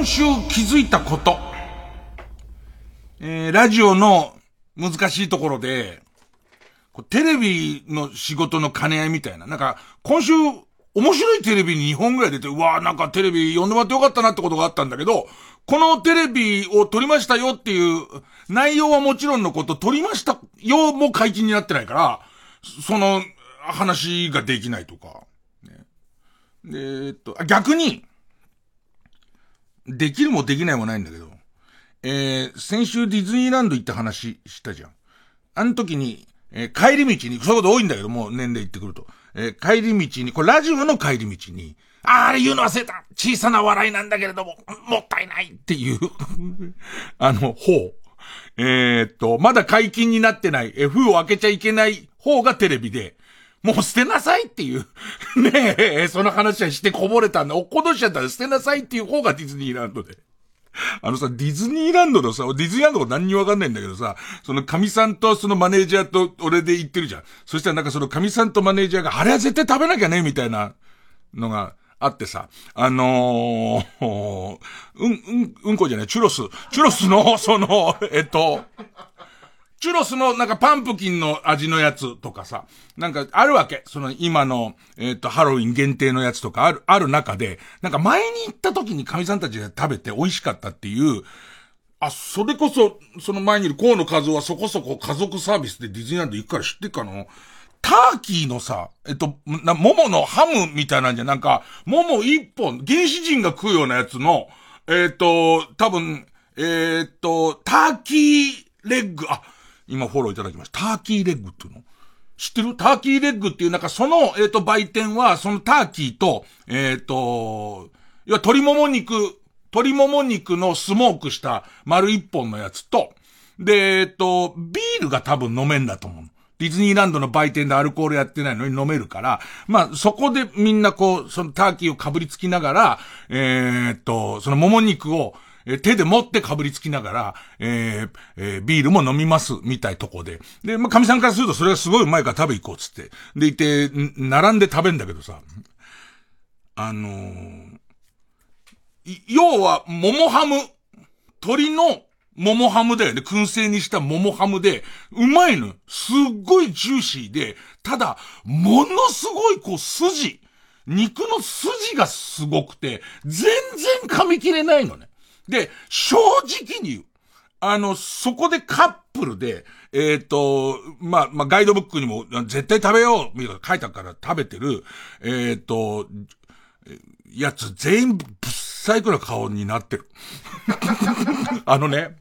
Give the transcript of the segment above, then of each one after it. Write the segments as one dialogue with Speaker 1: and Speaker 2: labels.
Speaker 1: 今週気づいたこと。えー、ラジオの難しいところで、テレビの仕事の兼ね合いみたいな。なんか、今週、面白いテレビに2本ぐらい出て、うわーなんかテレビ呼んでもらってよかったなってことがあったんだけど、このテレビを撮りましたよっていう内容はもちろんのこと、撮りましたよも解禁になってないから、その話ができないとか。ね、で、えっと、逆に、できるもできないもないんだけど、えー、先週ディズニーランド行った話したじゃん。あの時に、えー、帰り道に、そういうこと多いんだけども、年齢行ってくると。えー、帰り道に、これラジオの帰り道に、ああれ言うの忘れた小さな笑いなんだけれども、もったいないっていう あの、方。えー、っと、まだ解禁になってない、え、封を開けちゃいけない方がテレビで、もう捨てなさいっていう。ねえ、その話はしてこぼれたんだ。落っことしちゃったら捨てなさいっていう方がディズニーランドで。あのさ、ディズニーランドのさ、ディズニーランドが何にもわかんないんだけどさ、その神さんとそのマネージャーと俺で行ってるじゃん。そしたらなんかその神さんとマネージャーが、あれは絶対食べなきゃね、みたいなのがあってさ、あのー、うん、うん、うんこじゃない、チュロス。チュロスの、その、えっと、チュロスのなんかパンプキンの味のやつとかさ、なんかあるわけ。その今の、えっ、ー、と、ハロウィン限定のやつとかある、ある中で、なんか前に行った時に神さんたちが食べて美味しかったっていう、あ、それこそ、その前にいる河野和夫はそこそこ家族サービスでディズニーランド行くから知ってっかの？ターキーのさ、えっと、な、桃のハムみたいなんじゃ、なんか、桃一本、原始人が食うようなやつの、えっ、と、多分、えっ、と、ターキーレッグ、あ、今フォローいただきました。ターキーレッグっていうの知ってる？ターキーレッグっていう、なんかその、えっ、ー、と、売店は、そのターキーと、えっ、ー、と、要は鶏もも肉、鶏もも肉のスモークした丸一本のやつと、で、えっ、ー、と、ビールが多分飲めんだと思う。ディズニーランドの売店でアルコールやってないのに飲めるから、まあ、そこでみんなこう、そのターキーをかぶりつきながら、えー、っと、そのもも肉を、え手で持ってかぶりつきながら、えー、えー、ビールも飲みます、みたいとこで。で、まあ、神さんからするとそれがすごいうまいから食べ行こう、つって。で、いて、並んで食べんだけどさ、あのー、要は、桃ハム、鳥の桃ハムだよね。燻製にした桃ハムで、うまいの。すっごいジューシーで、ただ、ものすごいこう筋、肉の筋がすごくて、全然噛み切れないのね。で、正直に言う。あの、そこでカップルで、えっ、ー、と、まあ、まあ、ガイドブックにも、絶対食べよう、みたいな書いたから食べてる、えっ、ー、と、やつ全員ぶっさいくな顔になってる。あのね、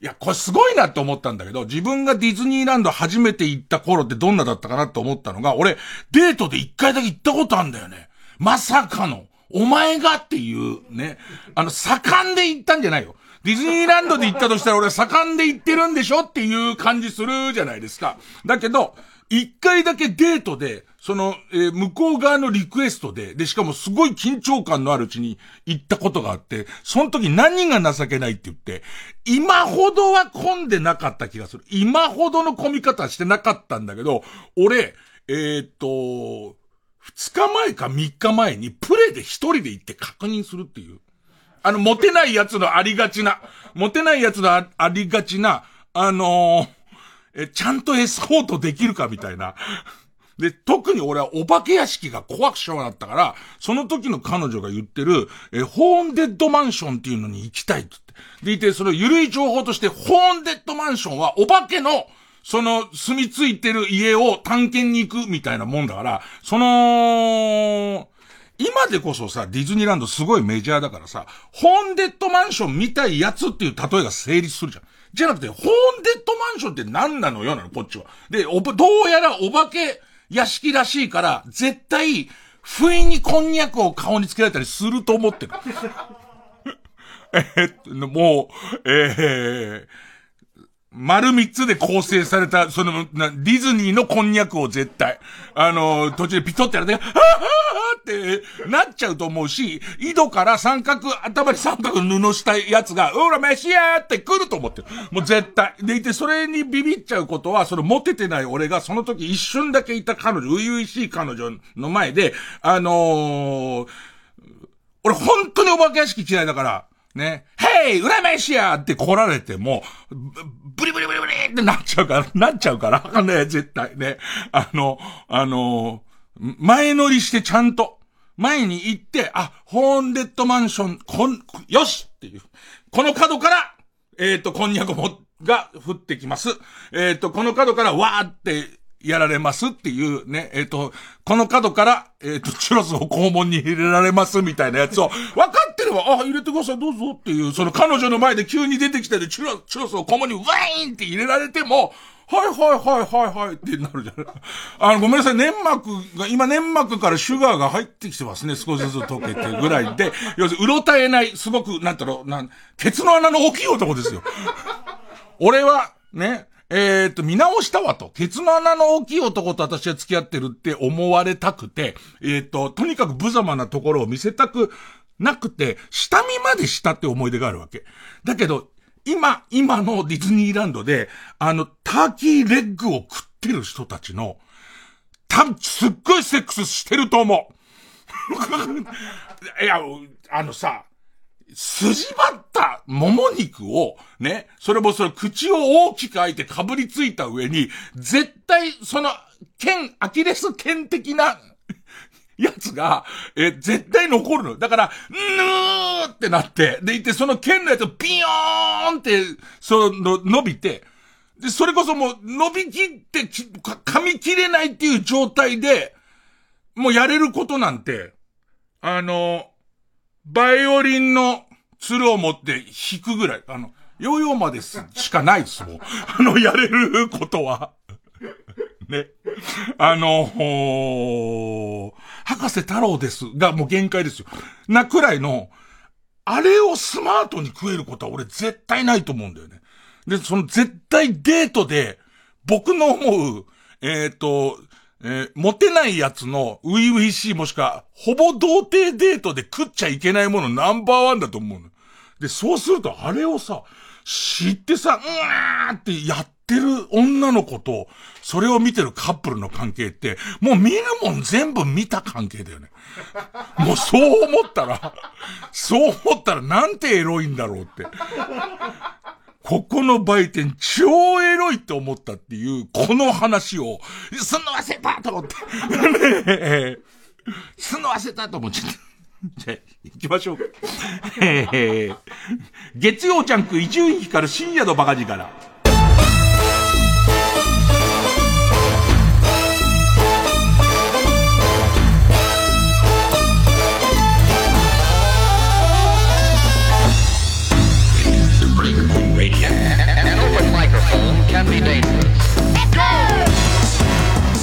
Speaker 1: いや、これすごいなって思ったんだけど、自分がディズニーランド初めて行った頃ってどんなだったかなって思ったのが、俺、デートで一回だけ行ったことあんだよね。まさかの。お前がっていうね、あの、盛んで行ったんじゃないよ。ディズニーランドで行ったとしたら俺は盛んで行ってるんでしょっていう感じするじゃないですか。だけど、一回だけデートで、その、えー、向こう側のリクエストで、で、しかもすごい緊張感のあるうちに行ったことがあって、その時何が情けないって言って、今ほどは混んでなかった気がする。今ほどの混み方してなかったんだけど、俺、えー、っと、二日前か三日前にプレイで一人で行って確認するっていう。あの、モテないやつのありがちな、モテないやつのありがちな、あのー、え、ちゃんとエスコートできるかみたいな。で、特に俺はお化け屋敷が怖くしょうがなったから、その時の彼女が言ってる、え、ホーンデッドマンションっていうのに行きたいって言って。でいて、そのゆるい情報として、ホーンデッドマンションはお化けの、その、住み着いてる家を探検に行くみたいなもんだから、その、今でこそさ、ディズニーランドすごいメジャーだからさ、ホーンデッドマンションみたいやつっていう例えが成立するじゃん。じゃなくて、ホーンデッドマンションって何なのよなの、こっちは。で、お、どうやらお化け屋敷らしいから、絶対、不意にこんにゃくを顔につけられたりすると思ってる。えっと、もう、えー、丸三つで構成された、その、な、ディズニーのこんにゃくを絶対。あの、途中でピトってやられて、はぁはぁってなっちゃうと思うし、井戸から三角、頭に三角布したやつが、うら、飯やーって来ると思ってる。もう絶対。でいて、それにビビっちゃうことは、そのモテてない俺が、その時一瞬だけいた彼女、初々しい彼女の前で、あのー、俺本当にお化け屋敷嫌いだから、ね、ヘイ裏飯やって来られても、ブリブリブリブリってなっちゃうから、なっちゃうから、ね、絶対ね。あの、あの、前乗りしてちゃんと、前に行って、あ、ホーンデッドマンション、こん、よしっていう。この角から、えっ、ー、と、こんにゃくも、が降ってきます。えっ、ー、と、この角からわーってやられますっていうね、えっ、ー、と、この角から、えっ、と、チュロスを肛門に入れられますみたいなやつを、分かれば、あ、入れてください、どうぞっていう、その彼女の前で急に出てきてで、チュロチュロスを肛門にワインって入れられても、はいはいはいはいはいってなるじゃん。あの、ごめんなさい、粘膜が、今粘膜からシュガーが入ってきてますね、少しずつ溶けてぐらいで、要するに、うろたえない、すごく、なんだろう、なん、ケツの穴の大きい男ですよ。俺は、ね、え、っと、見直したわと。ケツの穴の大きい男と私は付き合ってるって思われたくて、えー、っと、とにかく無様なところを見せたくなくて、下見までしたって思い出があるわけ。だけど、今、今のディズニーランドで、あの、ターキーレッグを食ってる人たちの、た、すっごいセックスしてると思う。いや、あのさ、筋張ったもも肉を、ね、それもそれ口を大きく開いてかぶりついた上に、絶対その、剣、アキレス剣的なやつが、え、絶対残るの。だから、ぬーってなって、でいて、その剣のやつをピヨーンって、その、伸びて、で、それこそもう、伸びきって噛み切れないっていう状態で、もうやれることなんて、あの、バイオリンの鶴を持って弾くぐらい、あの、ヨーヨーまですしかないですもん。あの、やれることは。ね。あの、ほ博士太郎ですがもう限界ですよ。なくらいの、あれをスマートに食えることは俺絶対ないと思うんだよね。で、その絶対デートで、僕の思う、えっ、ー、と、えー、モテないやつのウィウィシーもしくは、ほぼ童貞デートで食っちゃいけないものナンバーワンだと思うの。で、そうするとあれをさ、知ってさ、うわーってやってる女の子と、それを見てるカップルの関係って、もう見るもん全部見た関係だよね。もうそう思ったら、そう思ったらなんてエロいんだろうって。ここの売店超エロいって思ったっていう、この話を、すんの忘れたと思って。ねすんの忘れたと思っちゃった。じゃあ、行きましょう。えー、月曜ちゃんく伊集院光る深夜のバカ力。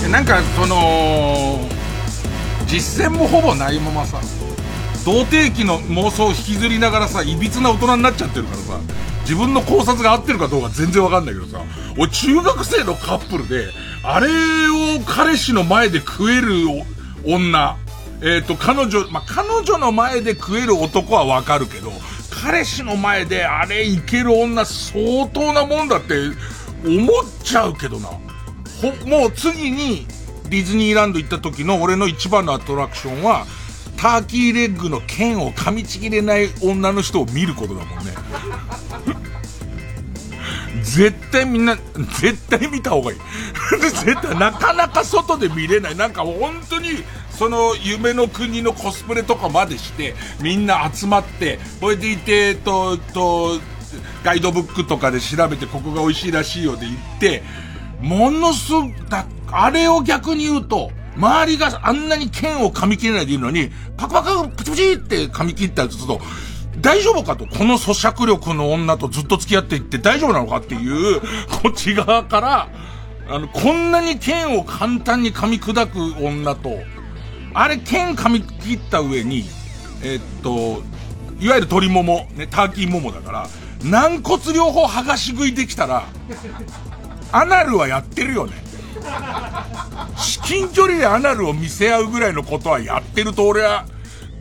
Speaker 1: なんかその実践もほぼないままさ童貞期の妄想を引きずりながらさいびつな大人になっちゃってるからさ自分の考察が合ってるかどうか全然わかんないけどさ俺中学生のカップルであれを彼氏の前で食える女えっ、ー、と彼女まあ、彼女の前で食える男はわかるけど彼氏の前であれいける女相当なもんだって思っちゃうけどな。ほ、もう次にディズニーランド行った時の俺の一番のアトラクションは、ターキーレッグの剣を噛みちぎれない女の人を見ることだもんね。絶対みんな、絶対見た方がいい。絶対なかなか外で見れない。なんか本当に、その夢の国のコスプレとかまでして、みんな集まって、これでいて、と、と、ガイドブックとかで調べてここが美味しいらしいよで行って、ものすごだ、あれを逆に言うと、周りがあんなに剣を噛み切れないでいるのに、パクパクプチプチって噛み切ったりすると、大丈夫かと、この咀嚼力の女とずっと付き合っていって大丈夫なのかっていう、こっち側から、あの、こんなに剣を簡単に噛み砕く女と、あれ剣噛み切った上に、えっと、いわゆる鶏もも、ね、ターキーももだから、軟骨両方剥がし食いできたら、アナルはやってるよね。至近距離でアナルを見せ合うぐらいのことはやってると俺は、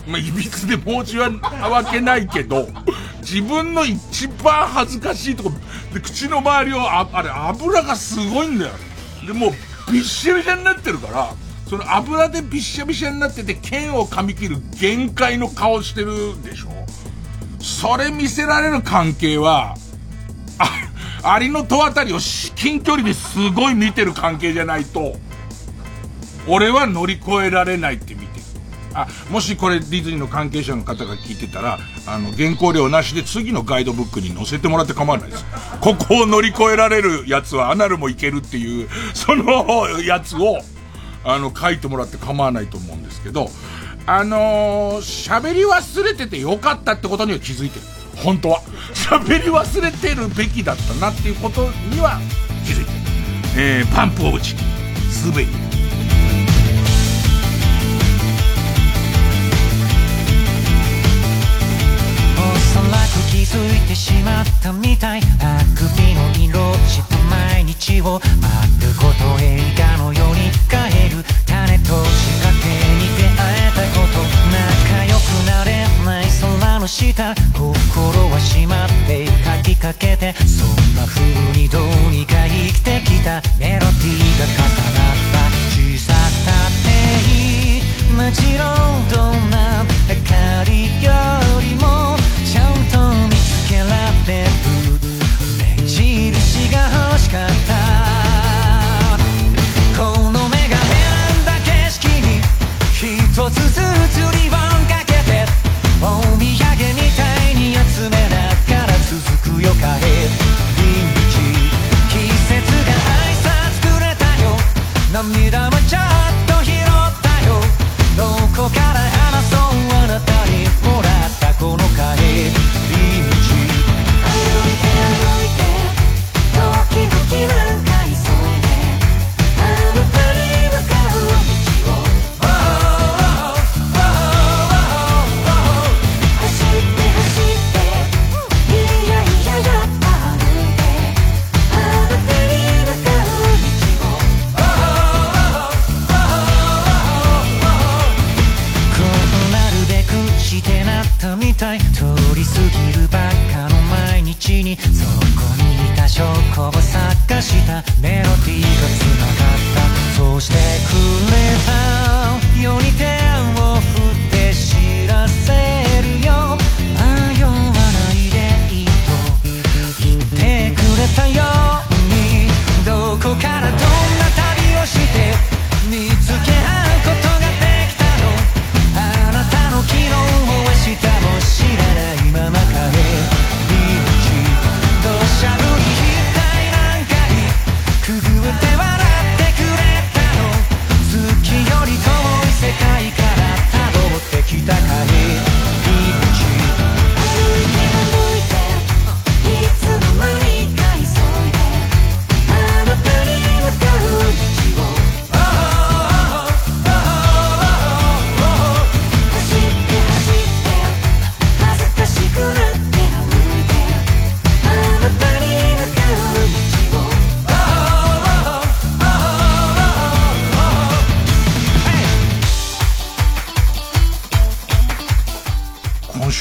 Speaker 1: まあ、いびつで申し訳ないけど、自分の一番恥ずかしいとこ、で、口の周りを、あ、あれ、油がすごいんだよ。で、もう、びっしゃびしゃになってるから、その油でびっしゃびしゃになってて、剣を噛み切る限界の顔してるでしょ。それ見せられる関係は、あ、アリの戸あたりを至近距離ですごい見てる関係じゃないと、俺は乗り越えられないって見てる。あ、もしこれディズニーの関係者の方が聞いてたら、あの、原稿料なしで次のガイドブックに載せてもらって構わないです。ここを乗り越えられるやつはアナルもいけるっていう、そのやつを、あの、書いてもらって構わないと思うんですけど、あのー、喋り忘れててよかったってことには気づいてる。本当は。喋り忘れてるべきだったなっていうことには気づいてる。えー、パンプオブチキン。すべて。
Speaker 2: づいてしまったみたいあくびの色した毎日をしまって書きかけてそんな風にどうにか生きてきたメロディーが重なった小ささっていい。もちろんどんな明かりよりも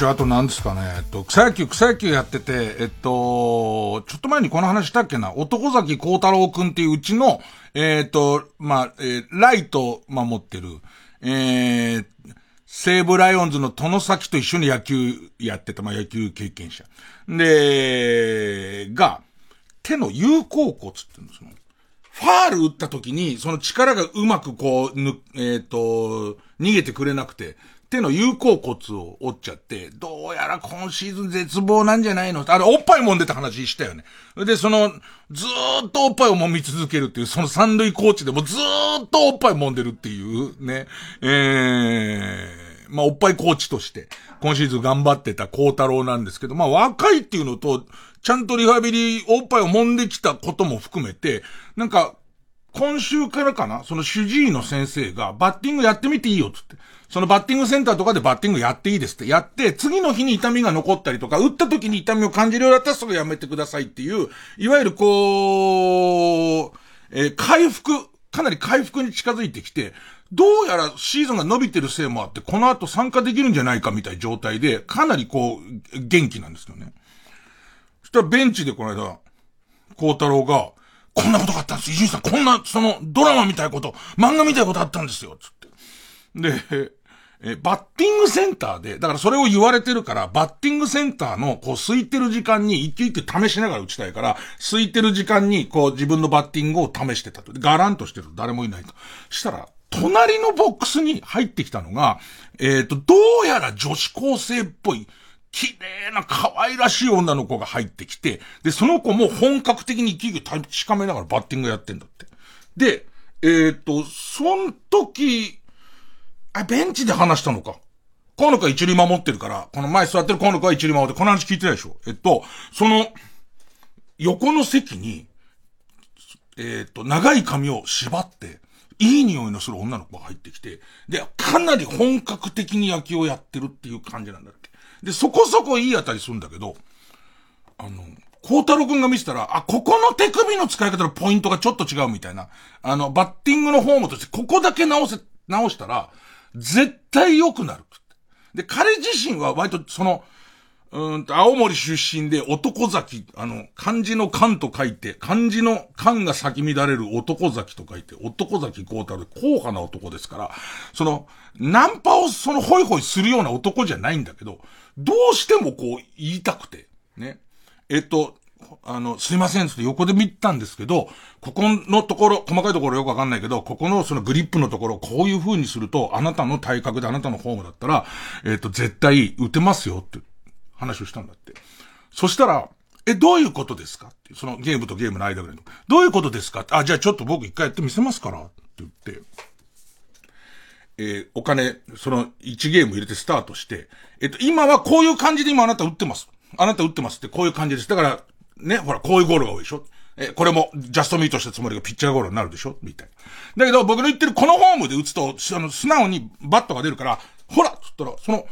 Speaker 1: 週あと何ですかね、えっと、草野球、草野球やってて、えっと、ちょっと前にこの話したっけな、男崎幸太郎くんっていううちの、えっと、まあ、えーライト守ってる、えー、西武ライオンズの殿崎と一緒に野球やってた、まあ、野球経験者。で、が、手の有効骨って言うんですよ。ファール打った時に、その力がうまくこう、ぬ、えっ、と、逃げてくれなくて、手の有効骨を折っちゃって、どうやら今シーズン絶望なんじゃないの？あれ、おっぱい揉んでた話したよね。で、その、ずーっとおっぱいを揉み続けるっていう、その三塁コーチでもずーっとおっぱい揉んでるっていうね、えー、まあ、おっぱいコーチとして、今シーズン頑張ってた孝太郎なんですけど、まあ、若いっていうのと、ちゃんとリハビリ、おっぱいを揉んできたことも含めて、なんか、今週からかなその主治医の先生が、バッティングやってみていいよ、つって。そのバッティングセンターとかでバッティングやっていいですって。やって、次の日に痛みが残ったりとか、打った時に痛みを感じるようだったらそれやめてくださいっていう、いわゆるこう、えー回復、かなり回復に近づいてきて、どうやらシーズンが伸びてるせいもあって、この後参加できるんじゃないかみたいな状態で、かなりこう、元気なんですよね。そしたらベンチでこの間、孝太郎が、こんなことがあったんです。伊集院さん、こんな、その、ドラマみたいなこと、漫画みたいなことあったんですよ、つって。で、え、バッティングセンターで、だからそれを言われてるから、バッティングセンターの、こう、空いてる時間に一球一球試しながら打ちたいから、空いてる時間に、こう、自分のバッティングを試してたと。ガランとしてる誰もいないと。したら、隣のボックスに入ってきたのが、えっ、ー、と、どうやら女子高生っぽい、綺麗な可愛らしい女の子が入ってきて、で、その子も本格的に一球一球確かめながらバッティングやってんだって。で、えっ、ー、と、その時、あ、ベンチで話したのか？河野くんは一塁守ってるから、この前座ってる河野くんは一塁守って、この話聞いてないでしょ？えっと、その、横の席に、えっ、と、長い髪を縛って、いい匂いのする女の子が入ってきて、で、かなり本格的に野球をやってるっていう感じなんだっけ。で、そこそこいい当たりするんだけど、あの、孝太郎くんが見せたら、あ、ここの手首の使い方のポイントがちょっと違うみたいな。あの、バッティングのフォームとして、ここだけ直せ、直したら、絶対良くなる。で、彼自身は割とその、うんと、青森出身で男崎、あの、漢字の漢と書いて、漢字の漢が咲き乱れる男崎と書いて、男崎幸太郎硬派な男ですから、その、ナンパをそのホイホイするような男じゃないんだけど、どうしてもこう言いたくて、ね。えっと、あの、すいませんって横で見たんですけど、ここのところ、細かいところよくわかんないけど、ここのそのグリップのところ、こういう風にすると、あなたの体格であなたのフォームだったら、えっ、ー、と、絶対打てますよって話をしたんだって。そしたら、え、どういうことですかって、そのゲームとゲームの間ぐらいの。どういうことですかあ、じゃあちょっと僕一回やってみせますからって言って、えー、お金、その1ゲーム入れてスタートして、えっと、今はこういう感じで今あなた打ってます。あなた打ってますってこういう感じです。だから、ね、ほら、こういうゴールが多いでしょ？え、これも、ジャストミートしたつもりがピッチャーゴールになるでしょ？みたいな。だけど、僕の言ってるこのホームで打つと、あの、素直にバットが出るから、ほらつったら、その、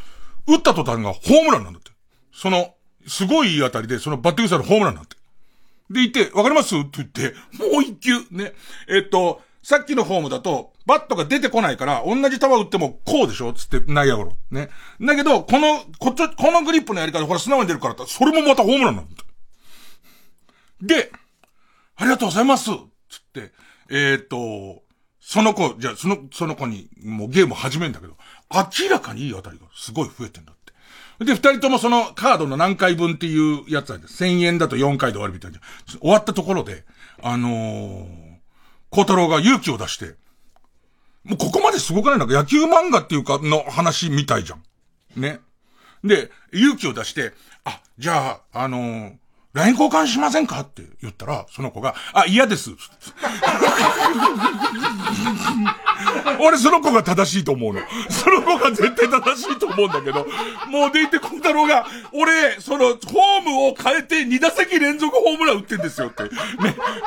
Speaker 1: 打った途端がホームランなんだって。その、すごいいい当たりで、そのバッティングしたらホームランなんて。で、言って、わかります？って言って、もう一球、ね。えっと、さっきのホームだと、バットが出てこないから、同じ球打ってもこうでしょ？つって、内野ゴロ。ね。だけど、この、こっち、このグリップのやり方、ほら、素直に出るから、それもまたホームランなんだって。で、ありがとうございますつって、えっ、ー、と、その子、じゃあ、その、その子に、もうゲーム始めんだけど、明らかにいい当たりがすごい増えてんだって。で、二人ともそのカードの何回分っていうやつなんで。1000円だと4回で終わるみたいな。終わったところで、あのー、孝太郎が勇気を出して、もうここまですごくない？なんか野球漫画っていうかの話みたいじゃん。ね。で、勇気を出して、あ、じゃあ、あのー、LINE 交換しませんか？って言ったら、その子が、あ、嫌です。俺その子が正しいと思うの。その子が絶対正しいと思うんだけど、もうでいて小太郎が、俺、その、ホームを変えて2打席連続ホームラン打ってんですよって。ね。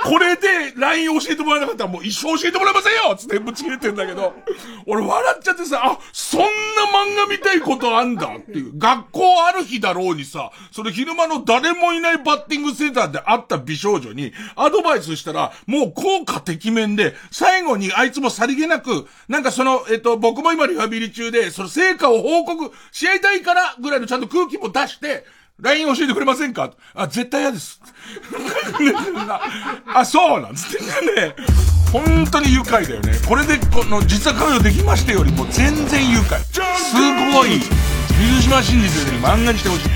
Speaker 1: これで LINE 教えてもらえなかったらもう一生教えてもらえませんよつってぶち切れてんだけど、俺笑っちゃってさ、あ、そんな漫画見たいことあんだっていう。学校ある日だろうにさ、それ昼間の誰もいないバッティングセンターで会った美少女にアドバイスしたら、もう効果てきめんで、最後にあいつもさりげなく、なんかその、えっと、僕も今リハビリ中で、その成果を報告し合いたいからぐらいのちゃんと空気も出して、LINE 教えてくれませんか？あ、絶対嫌です。あ、そうなんつってね。本当に愉快だよね。これで、この、実は彼女できましたよりも全然愉快。すごい。水島新司先生に漫画にしてほしい。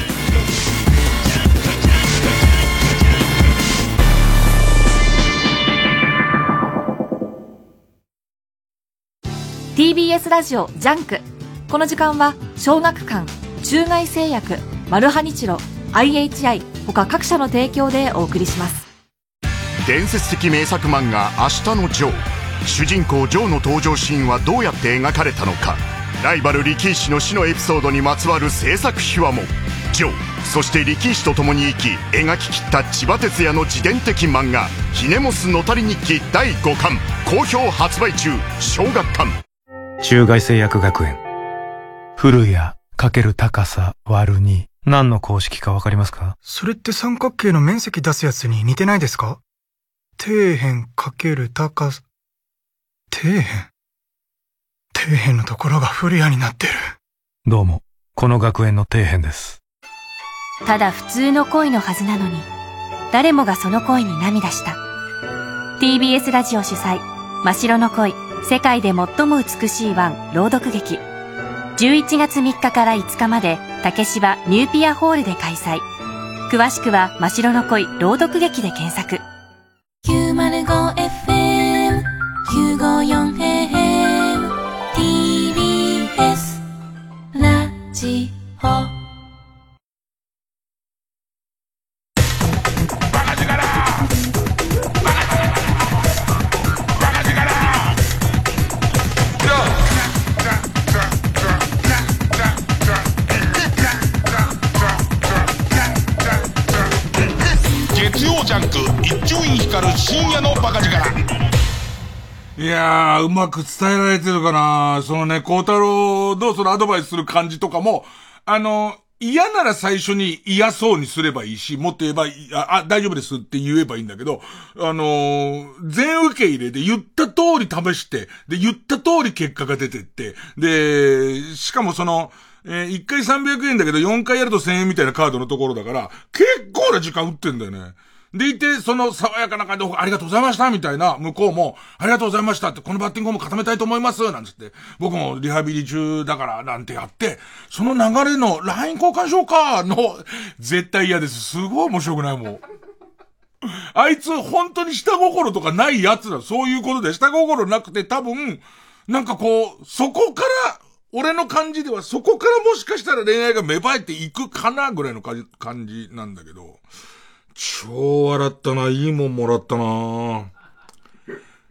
Speaker 3: TBS ラジオジャンク。この時間は小学館中外製薬マルハニチロ IHI 他各社の提供でお送りします。
Speaker 4: 伝説的名作漫画「明日のジョー」主人公ジョーの登場シーンはどうやって描かれたのか。ライバル力士の死のエピソードにまつわる制作秘話も。ジョーそして力士と共に生き描ききった千葉哲也の自伝的漫画「ひねモスのたり日記」第5巻。好評発売中小学館。
Speaker 5: 中外製薬学園。古谷かける高さ割る2。何の公式かわかりますか？
Speaker 6: それって三角形の面積出すやつに似てないですか？底辺かける高さ、底辺？底辺のところが古谷になってる。
Speaker 5: どうも、この学園の底辺です。
Speaker 3: ただ普通の恋のはずなのに、誰もがその恋に涙した。TBS ラジオ主催、真白の恋。世界で最も美しいワン朗読劇。
Speaker 7: 11月3日から5日まで竹芝ニューピアホールで開催。詳しくは真白の恋朗読劇で検索。
Speaker 8: 905FM954AM TBS ラジオ。
Speaker 1: 月曜ジャンク一丁院光る深夜のバカ力いやー、うまく伝えられてるかなそのね、孝太郎のそのアドバイスする感じとかも、あの、嫌なら最初に嫌そうにすればいいし、もっと言えば、あ、あ大丈夫ですって言えばいいんだけど、あのー、全受け入れで言った通り試して、で、言った通り結果が出てって、で、しかもその、えー、1回300円だけど4回やると1000円みたいなカードのところだから、結構な時間打ってんだよね。でいて、その爽やかな感じで、ありがとうございましたみたいな、向こうも、ありがとうございましたって、このバッティングも固めたいと思いますなんつって、僕もリハビリ中だから、なんてやって、その流れの LINE 交換しようかの、絶対嫌です。すごい面白くないもん。あいつ、本当に下心とかないやつだ。そういうことで、下心なくて多分、なんかこう、そこから、俺の感じではそこからもしかしたら恋愛が芽生えていくかなぐらいの感じなんだけど、超笑ったな。いいもんもらったな。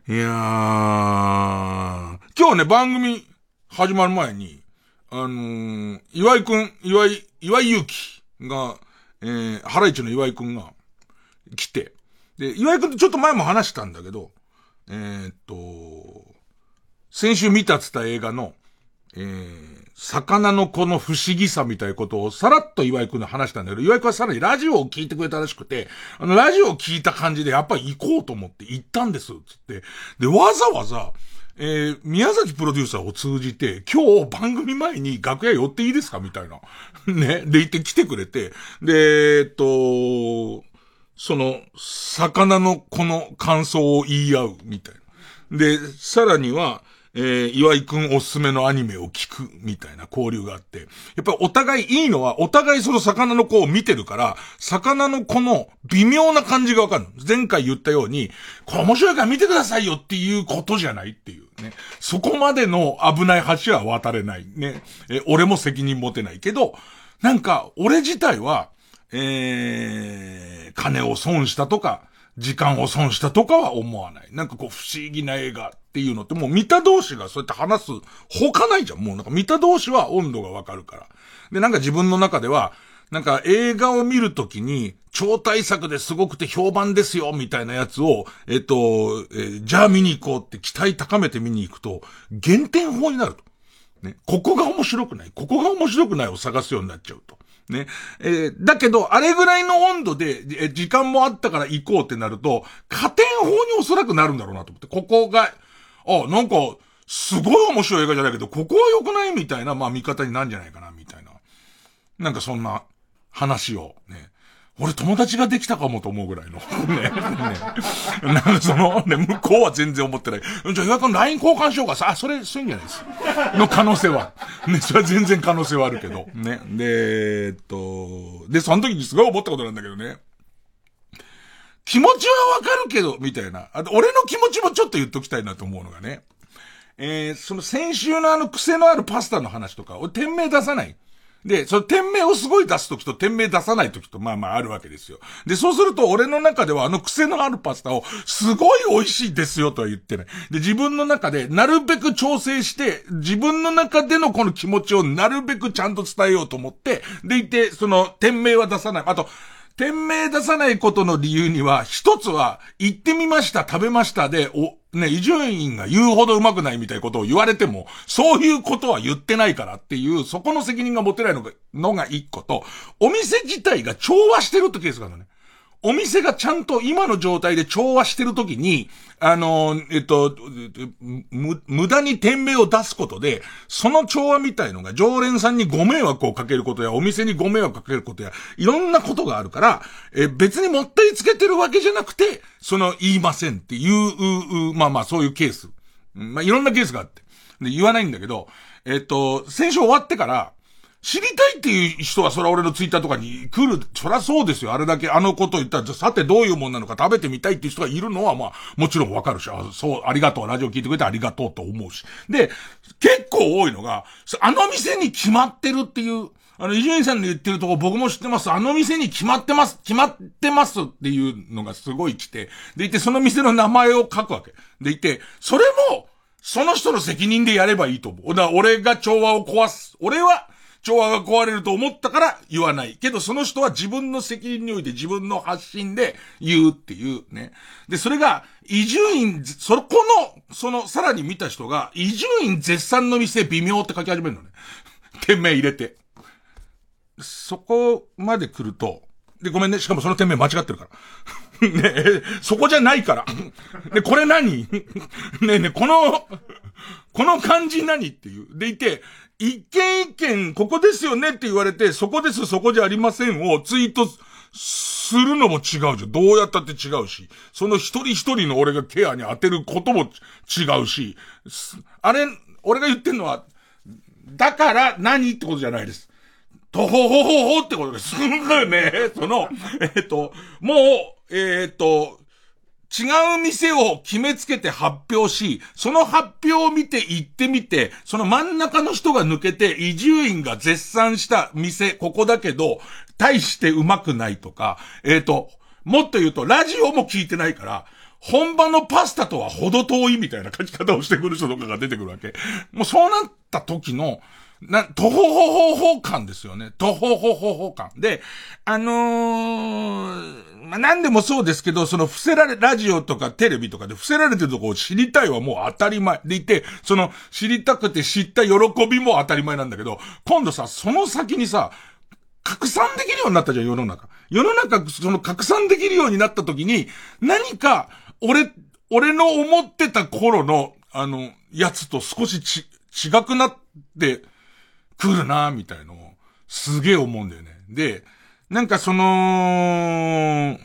Speaker 1: いやー。今日ね、番組始まる前に、あのー、岩井くん、岩井、岩井祐希が、えー、ハライチの岩井くんが来て、で、岩井くんとちょっと前も話したんだけど、えー、っと、先週見たっつった映画の、えー、魚の子の不思議さみたいなことをさらっと岩井くんに話したんだけど、岩井くんはさらにラジオを聞いてくれたらしくて、あの、ラジオを聞いた感じでやっぱり行こうと思って行ったんです、つって。で、わざわざ、えー、宮崎プロデューサーを通じて、今日番組前に楽屋寄っていいですかみたいな。ね。で、行って来てくれて、で、えっと、その、魚の子の感想を言い合う、みたいな。で、さらには、えー、岩井くんおすすめのアニメを聞くみたいな交流があって、やっぱりお互いいいのは、お互いその魚の子を見てるから、魚の子の微妙な感じがわかる前回言ったように、これ面白いから見てくださいよっていうことじゃないっていうね。そこまでの危ない橋は渡れない。ね。え俺も責任持てないけど、なんか、俺自体は、えー、金を損したとか、時間を損したとかは思わない。なんかこう不思議な映画っていうのってもう見た同士がそうやって話す他ないじゃん。もうなんか見た同士は温度がわかるから。で、なんか自分の中では、なんか映画を見るときに超大作ですごくて評判ですよみたいなやつを、えっと、えー、じゃあ見に行こうって期待高めて見に行くと、減点法になると。ね。ここが面白くない。ここが面白くないを探すようになっちゃうと。ね。えー、だけど、あれぐらいの温度で、え時間もあったから行こうってなると、加点法におそらくなるんだろうなと思って、ここが、あ、なんか、すごい面白い映画じゃないけど、ここは良くないみたいな、まあ見方になるんじゃないかな、みたいな。なんかそんな話をね、俺友達ができたかもと思うぐらいの。ね。ね。なんかその、ね、向こうは全然思ってない。じゃあ岩君 LINE 交換しようかさ、あ、それ、そういうんじゃないです。の可能性は。ね、それは全然可能性はあるけど。ね。で、えっと、で、その時にすごい思ったことなんだけどね。気持ちはわかるけど、みたいな。あと、俺の気持ちもちょっと言っときたいなと思うのがね。えー、その先週のあの癖のあるパスタの話とか、俺店名出さない。で、その店名をすごい出すときと店名出さないときとまあまああるわけですよ。で、そうすると俺の中ではあの癖のあるパスタをすごい美味しいですよとは言ってない。で、自分の中でなるべく調整して、自分の中でのこの気持ちをなるべくちゃんと伝えようと思って、でいて、その店名は出さない。あと、店名出さないことの理由には、一つは、行ってみました、食べましたで、お、ね、伊集院が言うほどうまくないみたいなことを言われても、そういうことは言ってないからっていう、そこの責任が持てないのが、のが一個と、お店自体が調和してるってケースがあるのね。お店がちゃんと今の状態で調和してるときに、あの、えっと、無駄に店名を出すことで、その調和みたいのが常連さんにご迷惑をかけることや、お店にご迷惑をかけることや、いろんなことがあるから、え、別にもったりつけてるわけじゃなくて、その言いませんっていう、まあまあそういうケース。まあいろんなケースがあって。で、言わないんだけど、えっ、と、先週終わってから、知りたいっていう人はそれは俺のツイッターとかに来る。そりゃそうですよ。あれだけあのこと言ったら、さてどういうもんなのか食べてみたいっていう人がいるのはまあ、もちろんわかるし、あ、そう、ありがとう。ラジオ聞いてくれてありがとうと思うし。で、結構多いのが、あの店に決まってるっていう、あの、伊集院さんの言ってるとこ僕も知ってます。あの店に決まってます。決まってますっていうのがすごい来て。でいて、その店の名前を書くわけ。でいて、それも、その人の責任でやればいいと思う。俺が調和を壊す。俺は、調和が壊れると思ったから言わない。けどその人は自分の責任において自分の発信で言うっていうね。で、それが、伊集院、そこの、その、さらに見た人が、伊集院絶賛の店微妙って書き始めるのね。店名入れて。そこまで来ると、で、ごめんね、しかもその店名間違ってるから。ねそこじゃないから。で、これ何？ねえねえ、この、この漢字何？っていう。でいて、一件一件、ここですよねって言われて、そこです、そこじゃありませんをツイートするのも違うじゃん。どうやったって違うし。その一人一人の俺がケアに当てることも違うし。あれ、俺が言ってんのは、だから何ってことじゃないです。とほほほほってことです。すんごいね、その、えっ、ー、と、もう、えっ、ー、と、違う店を決めつけて発表し、その発表を見て行ってみて、その真ん中の人が抜けて、移住院が絶賛した店、ここだけど、大してうまくないとか、えっ、ー、と、もっと言うと、ラジオも聞いてないから、本場のパスタとは程遠いみたいな書き方をしてくる人とかが出てくるわけ。もうそうなった時の、な、とほほほほ感ですよね。とほほほほ感。で、あのー、まあ、なんでもそうですけど、その伏せられ、ラジオとかテレビとかで伏せられてるとこを知りたいはもう当たり前でいて、その知りたくて知った喜びも当たり前なんだけど、今度さ、その先にさ、拡散できるようになったじゃん、世の中。世の中、その拡散できるようになった時に、何か、俺、俺の思ってた頃の、あの、やつと少しち、違くなって、来るなみたいのを、すげえ思うんだよね。で、なんかその、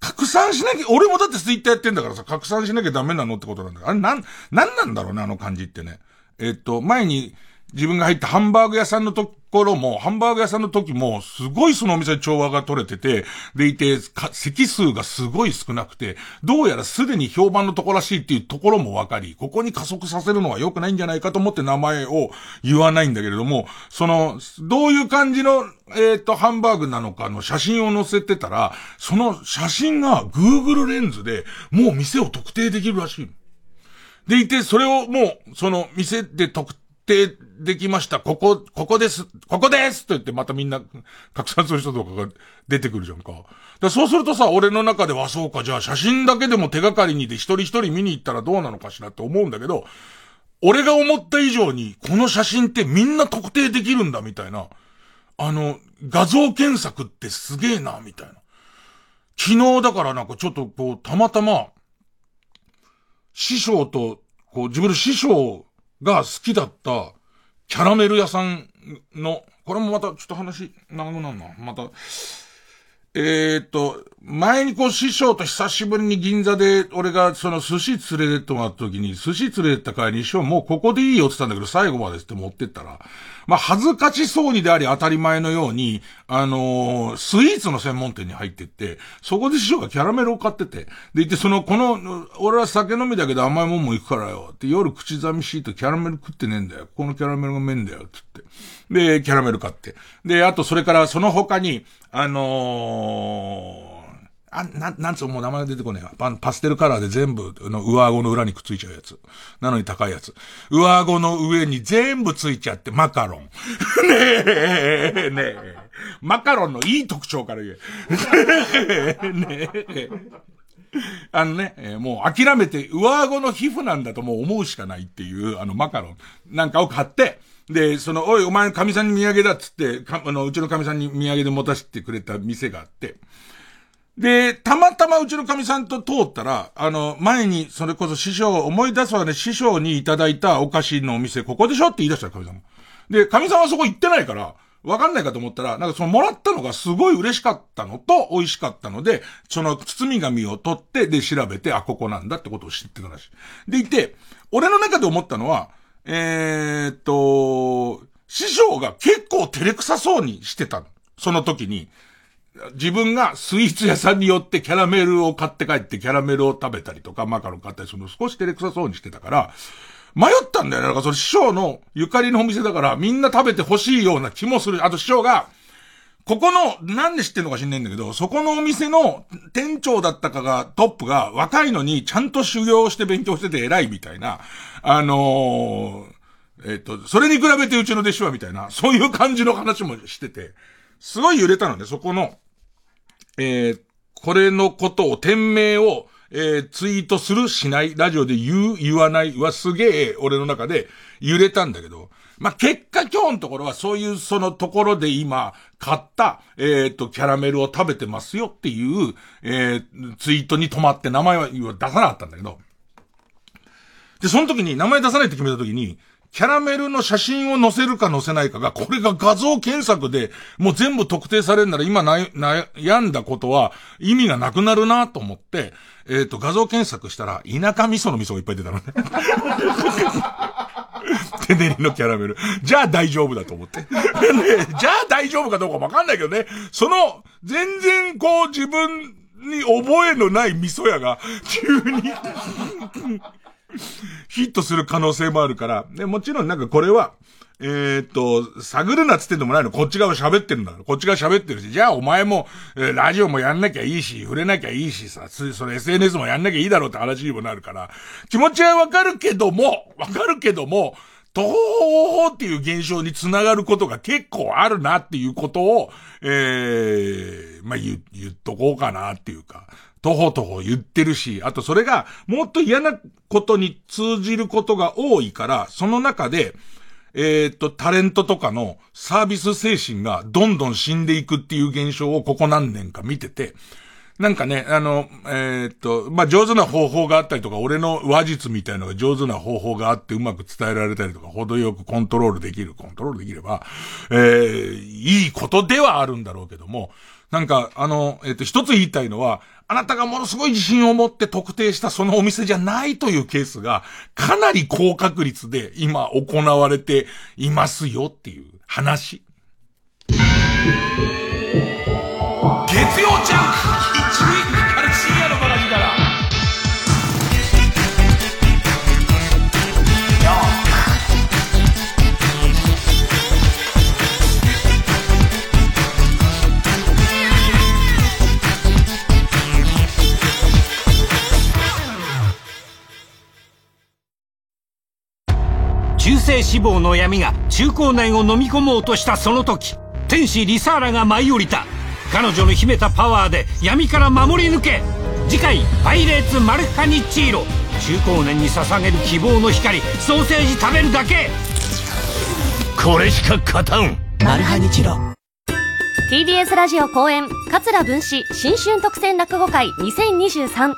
Speaker 1: 拡散しなきゃ、俺もだってツイッターやってんだからさ、拡散しなきゃダメなのってことなんだあれ、なん、なんなんだろうね、あの感じってね。えっと、前に、自分が入ったハンバーグ屋さんのところも、ハンバーグ屋さんの時も、すごいそのお店で調和が取れてて、でいて、席数がすごい少なくて、どうやらすでに評判のとこらしいっていうところもわかり、ここに加速させるのは良くないんじゃないかと思って名前を言わないんだけれども、その、どういう感じの、えっ、と、ハンバーグなのかの写真を載せてたら、その写真が Google レンズで、もう店を特定できるらしい。でいて、それをもう、その店で特定定できました。ここ、ここです。ここですと言ってまたみんな拡散する人とかが出てくるじゃんか。だそうするとさ、俺の中ではそうか、じゃあ写真だけでも手がかりにで一人一人見に行ったらどうなのかしらって思うんだけど、俺が思った以上に、この写真ってみんな特定できるんだみたいな。あの、画像検索ってすげえな、みたいな。昨日だからなんかちょっとこう、たまたま、師匠と、こう、自分の師匠が好きだったキャラメル屋さんの、これもまたちょっと話長くなるな。また、えー、っと、前にこう師匠と久しぶりに銀座で俺がその寿司連れてってもらった時に、寿司連れてった帰りに師匠もうここでいいよって言ったんだけど最後までって持ってったら、まあ恥ずかしそうにであり当たり前のように、あのー、スイーツの専門店に入ってって、そこで師匠がキャラメルを買ってて、でいてその、この、俺は酒飲みだけど甘いもんも行くからよって夜口寂しいとキャラメル食ってねえんだよ。このキャラメルがめんだよって言って。で、キャラメル買って。で、あとそれからその他に、あのー、あ、な、なんつうもう名前出てこねえわ。パパステルカラーで全部の上顎の裏にくっついちゃうやつ。なのに高いやつ。上顎の上に全部ついちゃってマカロン。ねえ、ねえ。マカロンのいい特徴から言え。ねえ。あのね、えー、もう諦めて上顎の皮膚なんだともう思うしかないっていう、あのマカロンなんかを買って、で、その、おい、お前、神さんに土産だっつって、か、あの、うちの神さんに土産で持たせてくれた店があって、で、たまたまうちの神さんと通ったら、あの、前に、それこそ師匠、思い出すわね、師匠にいただいたお菓子のお店、ここでしょ？って言い出した神さん。で、神さんはそこ行ってないから、わかんないかと思ったら、なんかそのもらったのがすごい嬉しかったのと美味しかったので、その包み紙を取って、で調べて、あ、ここなんだってことを知ってたらしい。でいて、俺の中で思ったのは、えー、っと、師匠が結構照れくさそうにしてた。その時に。自分がスイーツ屋さんによってキャラメルを買って帰ってキャラメルを食べたりとかマカロン買ったりするの少し照れくさそうにしてたから、迷ったんだよね。なんかその師匠のゆかりのお店だからみんな食べて欲しいような気もする。あと師匠が、ここの、なんで知ってんのか知んないんだけど、そこのお店の店長だったかが、トップが若いのにちゃんと修行して勉強してて偉いみたいな、あのー、えっ、と、それに比べてうちの弟子はみたいな、そういう感じの話もしてて、すごい揺れたのね、そこの、えー、これのことを、店名を、えー、ツイートするしない、ラジオで言う、言わないはすげえ、俺の中で揺れたんだけど、まあ、結果今日のところはそういうそのところで今買った、えっ、ー、と、キャラメルを食べてますよっていう、えー、ツイートに止まって名前は出さなかったんだけど、で、その時に名前出さないって決めた時に、キャラメルの写真を載せるか載せないかが、これが画像検索でもう全部特定されるなら今悩んだことは意味がなくなるなと思って、えっ、と、画像検索したら、田舎味噌の味噌がいっぱい出たのね。手練りのキャラメル。じゃあ大丈夫だと思ってね。じゃあ大丈夫かどうかわかんないけどね。その、全然こう自分に覚えのない味噌屋が、急にヒットする可能性もあるから、で、もちろんなんかこれは、えー、っと、探るなっつってんのもないの。こっち側喋ってるんだから。こっち側喋ってるし、じゃあお前も、えー、ラジオもやんなきゃいいし、触れなきゃいいしさ、それ SNS もやんなきゃいいだろうって話にもなるから、気持ちはわかるけども、わかるけども、東方法っていう現象につながることが結構あるなっていうことを、えー、まあ、言、言っとこうかなっていうか、とほとほ言ってるし、あとそれがもっと嫌なことに通じることが多いから、その中で、えー、っと、タレントとかのサービス精神がどんどん死んでいくっていう現象をここ何年か見てて、なんかね、あの、えー、っと、まあ、上手な方法があったりとか、俺の話術みたいなのが上手な方法があってうまく伝えられたりとか、程よくコントロールできる、コントロールできれば、えー、いいことではあるんだろうけども、なんか、あの、えっと、一つ言いたいのは、あなたがものすごい自信を持って特定したそのお店じゃないというケースが、かなり高確率で今行われていますよっていう話。月曜ジャンク
Speaker 9: 性脂肪の闇が中高年を飲み込もうとしたその時天使リサーラが舞い降りた。彼女の秘めたパワーで闇から守り抜け。次回「パイレーツマルハニチーロ」中高年に捧げる希望の光ソーセージ食べるだけ。これしか勝たん。マルハニチロ
Speaker 7: TBS ラジオ公演桂文史新春特選落語会2023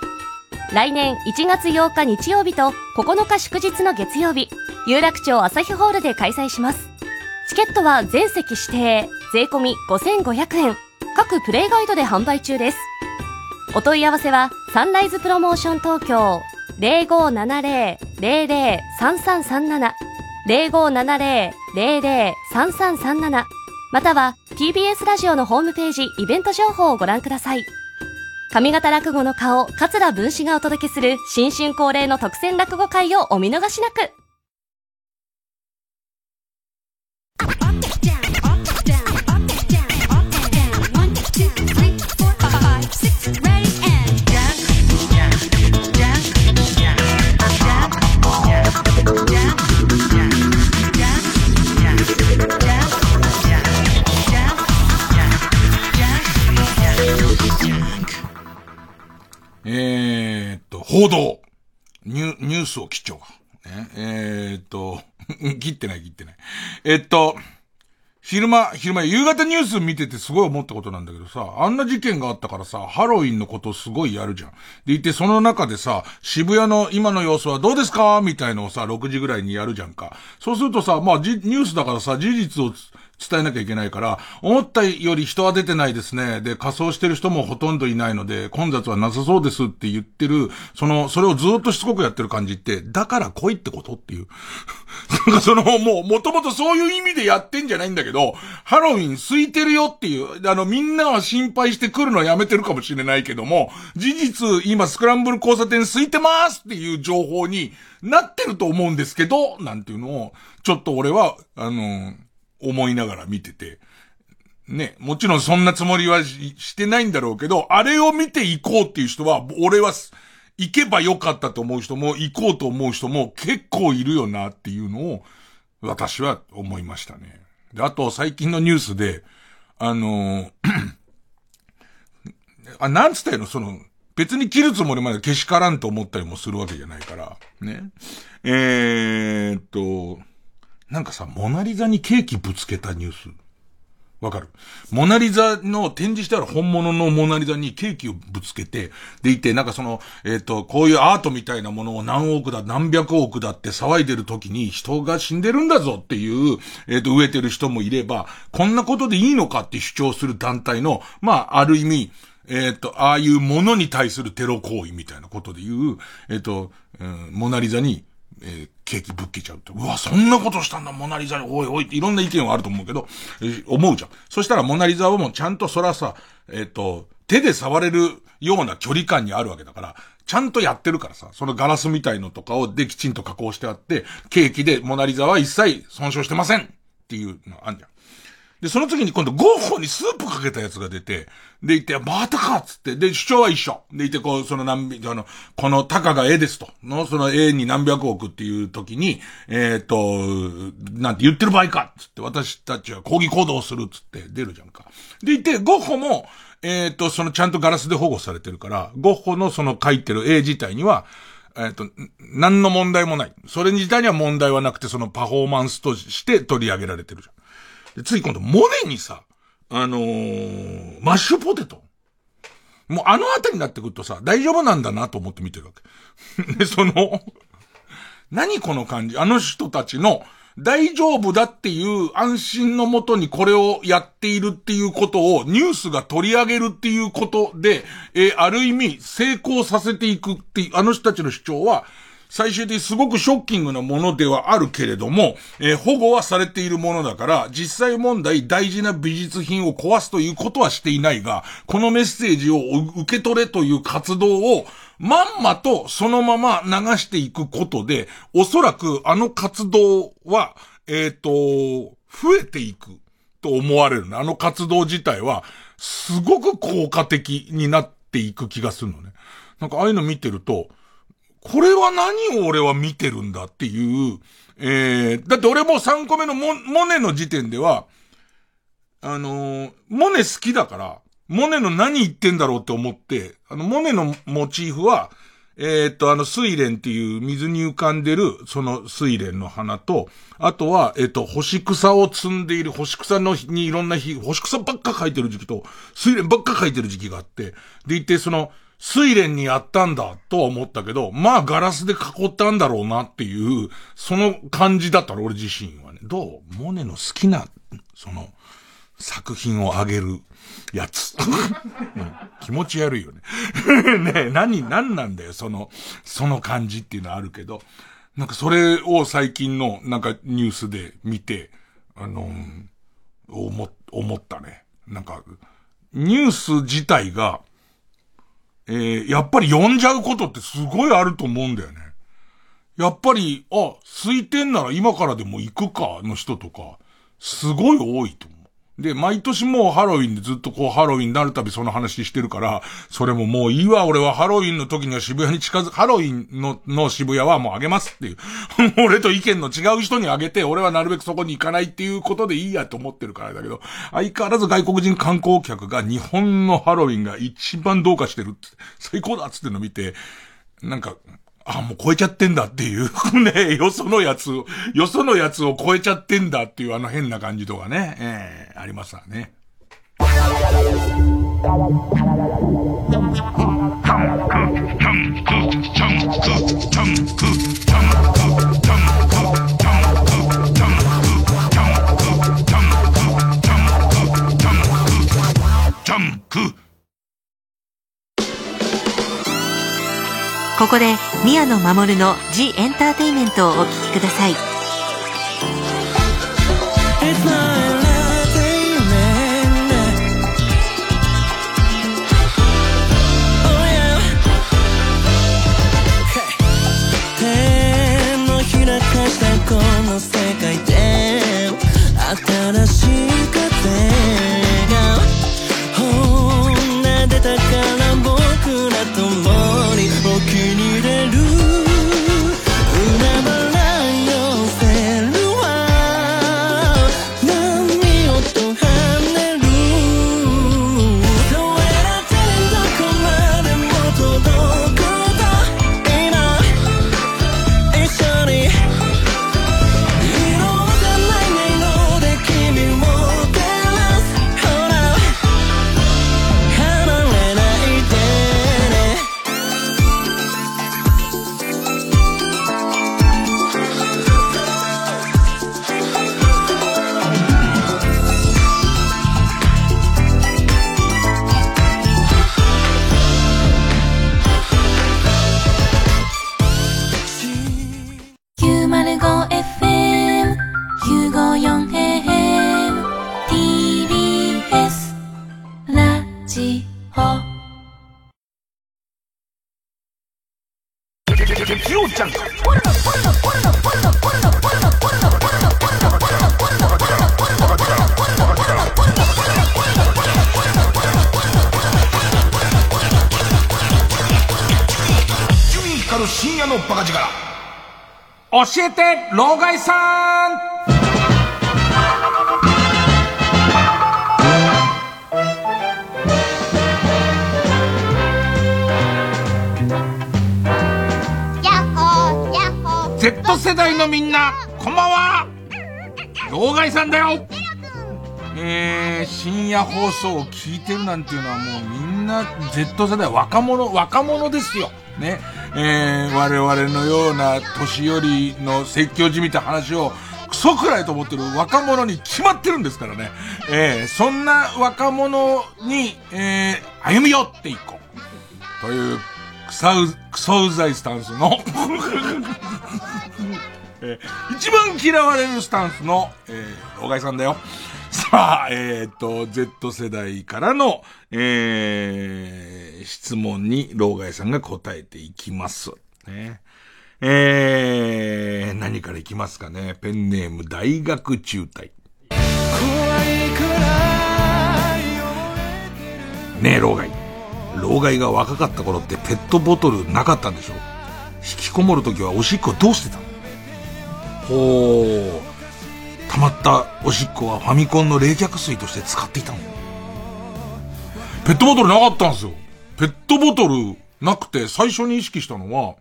Speaker 7: 来年1月8日日曜日と9日祝日の月曜日有楽町朝日ホールで開催します。チケットは全席指定、税込5500円。各プレイガイドで販売中です。お問い合わせは、サンライズプロモーション東京0570-003337 0570-003337または TBS ラジオのホームページイベント情報をご覧ください。上方落語の顔、桂文枝がお届けする新春恒例の特選落語会をお見逃しなく。
Speaker 1: えー、っと、報道。ニュニュースを切っちゃおうか。ね、えー、っと、切ってない切ってない。えっと、昼間、昼間、夕方ニュース見ててすごい思ったことなんだけどさ、あんな事件があったからさ、ハロウィンのことすごいやるじゃん。でいて、その中でさ、渋谷の今の様子はどうですか？みたいのをさ、6時ぐらいにやるじゃんか。そうするとさ、まあ、ニュースだからさ、事実を伝えなきゃいけないから、思ったより人は出てないですね。で、仮装してる人もほとんどいないので、混雑はなさそうですって言ってる、その、それをずっとしつこくやってる感じって、だから来いってことっていう。なんかその、もう、もともとそういう意味でやってんじゃないんだけど、ハロウィン空いてるよっていう、あの、みんなは心配して来るのはやめてるかもしれないけども、事実、今スクランブル交差点空いてますっていう情報になってると思うんですけど、なんていうのを、ちょっと俺は、あの、思いながら見てて、ね、もちろんそんなつもりはしてないんだろうけど、あれを見ていこうっていう人は、俺は、行けばよかったと思う人も、行こうと思う人も結構いるよなっていうのを、私は思いましたね。で、あと最近のニュースで、あのあ、なんつったのその、別に切るつもりまでけしからんと思ったりもするわけじゃないから、ね。えー、っと、なんかさ、モナリザにケーキぶつけたニュース。わかる？モナリザの展示してある本物のモナリザにケーキをぶつけて、でいて、なんかその、えっ、ー、と、こういうアートみたいなものを何億だ、何百億だって騒いでる時に人が死んでるんだぞっていう、えっ、ー、と、植えてる人もいれば、こんなことでいいのかって主張する団体の、まあ、ある意味、えっ、ー、と、ああいうものに対するテロ行為みたいなことで言う、えっ、と、うん、モナリザにえー、ケーキぶっけちゃうって。うわ、そんなことしたんだ、モナリザに。おいおいっていろんな意見はあると思うけど、えー、思うじゃん。そしたらモナリザはもうちゃんとそらさ、えっ、ー、と、手で触れるような距離感にあるわけだから、ちゃんとやってるからさ、そのガラスみたいのとかをできちんと加工してあって、ケーキでモナリザは一切損傷してませんっていうのあんじゃん。で、その次に今度ゴッホにスープかけたやつが出て、で、いて、またかっつって、で、主張は一緒。で、いて、こう、その何、あの、このタカが絵ですと。の、その絵に何百億っていう時に、えっ、ー、と、なんて言ってる場合かっつって、私たちは抗議行動するっつって出るじゃんか。で、いて、ゴッホも、えっ、ー、と、そのちゃんとガラスで保護されてるから、ゴッホのその描いてる絵自体には、えっ、と、何の問題もない。それ自体には問題はなくて、そのパフォーマンスとして取り上げられてるじゃん。で、次今度、モネにさ、あのー、マッシュポテト。もうあのあたりになってくるとさ、大丈夫なんだなと思って見てるわけ。で、その、何この感じ？あの人たちの、大丈夫だっていう安心のもとにこれをやっているっていうことをニュースが取り上げるっていうことで、えー、ある意味成功させていくっていう、あの人たちの主張は、最終的にすごくショッキングなものではあるけれども、えー、保護はされているものだから、実際問題大事な美術品を壊すということはしていないが、このメッセージを受け取れという活動を、まんまとそのまま流していくことで、おそらくあの活動は、えっ、ー、と、増えていくと思われるあの活動自体は、すごく効果的になっていく気がするのね。なんかああいうの見てると、これは何を俺は見てるんだっていう、えー、だって俺も3個目のモネの時点では、あのー、モネ好きだから、モネの何言ってんだろうって思って、あの、モネのモチーフは、えー、っと、あの、水蓮っていう水に浮かんでる、その水蓮の花と、あとは、えー、っと、星草を摘んでいる、星草のにいろんな日、星草ばっか描いてる時期と、水蓮ばっか描いてる時期があって、でいて、その、水蓮にやったんだとは思ったけど、まあガラスで囲ったんだろうなっていう、その感じだったら俺自身はね。どう？モネの好きな、その、作品をあげるやつ。気持ち悪いよね。ねえ、何、何なんだよ、その、その感じっていうのはあるけど、なんかそれを最近のなんかニュースで見て、あの、思、思ったね。なんか、ニュース自体が、えー、やっぱり呼んじゃうことってすごいあると思うんだよね。やっぱり、あ、空いてんなら今からでも行くかの人とか、すごい多いと。で、毎年もうハロウィンでずっとこうハロウィンになるたびその話してるから、それももういいわ、俺はハロウィンの時には渋谷に近づく、ハロウィンの、の渋谷はもうあげますっていう。俺と意見の違う人にあげて、俺はなるべくそこに行かないっていうことでいいやと思ってるからだけど、相変わらず外国人観光客が日本のハロウィンが一番どうかしてるって、最高だっつっての見て、なんか、あ、もう超えちゃってんだっていうね、よそのやつを、よそのやつを超えちゃってんだっていうあの変な感じとかね、ええー、ありますわね。
Speaker 10: ここで宮野守の「ジ・エンターテイメント」をお聴きください。
Speaker 1: えて老害さん。Z 世代のみんなこんばんは。老害さんだよ。えー、深夜放送を聞いてるなんていうのはもうみんな Z 世代若者若者ですよ。ねえー、我々のような年寄りの説教じみた話をクソくらいと思ってる若者に決まってるんですからね。えー、そんな若者に、えー、歩み寄っていこう。という、クサウ、クソうざいスタンスの、えー一番嫌われるスタンスの、えー、老害さんだよ。さあ、えっ、と、Z 世代からの、えー、質問に老害さんが答えていきます。ね。えー、何からいきますかね。ペンネーム大学中退。ねえ、老害。老害が若かった頃ってペットボトルなかったんでしょ？引きこもるときはおしっこどうしてたの？ほう。溜まったおしっこはファミコンの冷却水として使っていたのペットボトルなかったんですよ。ペットボトルなくて最初に意識したのは、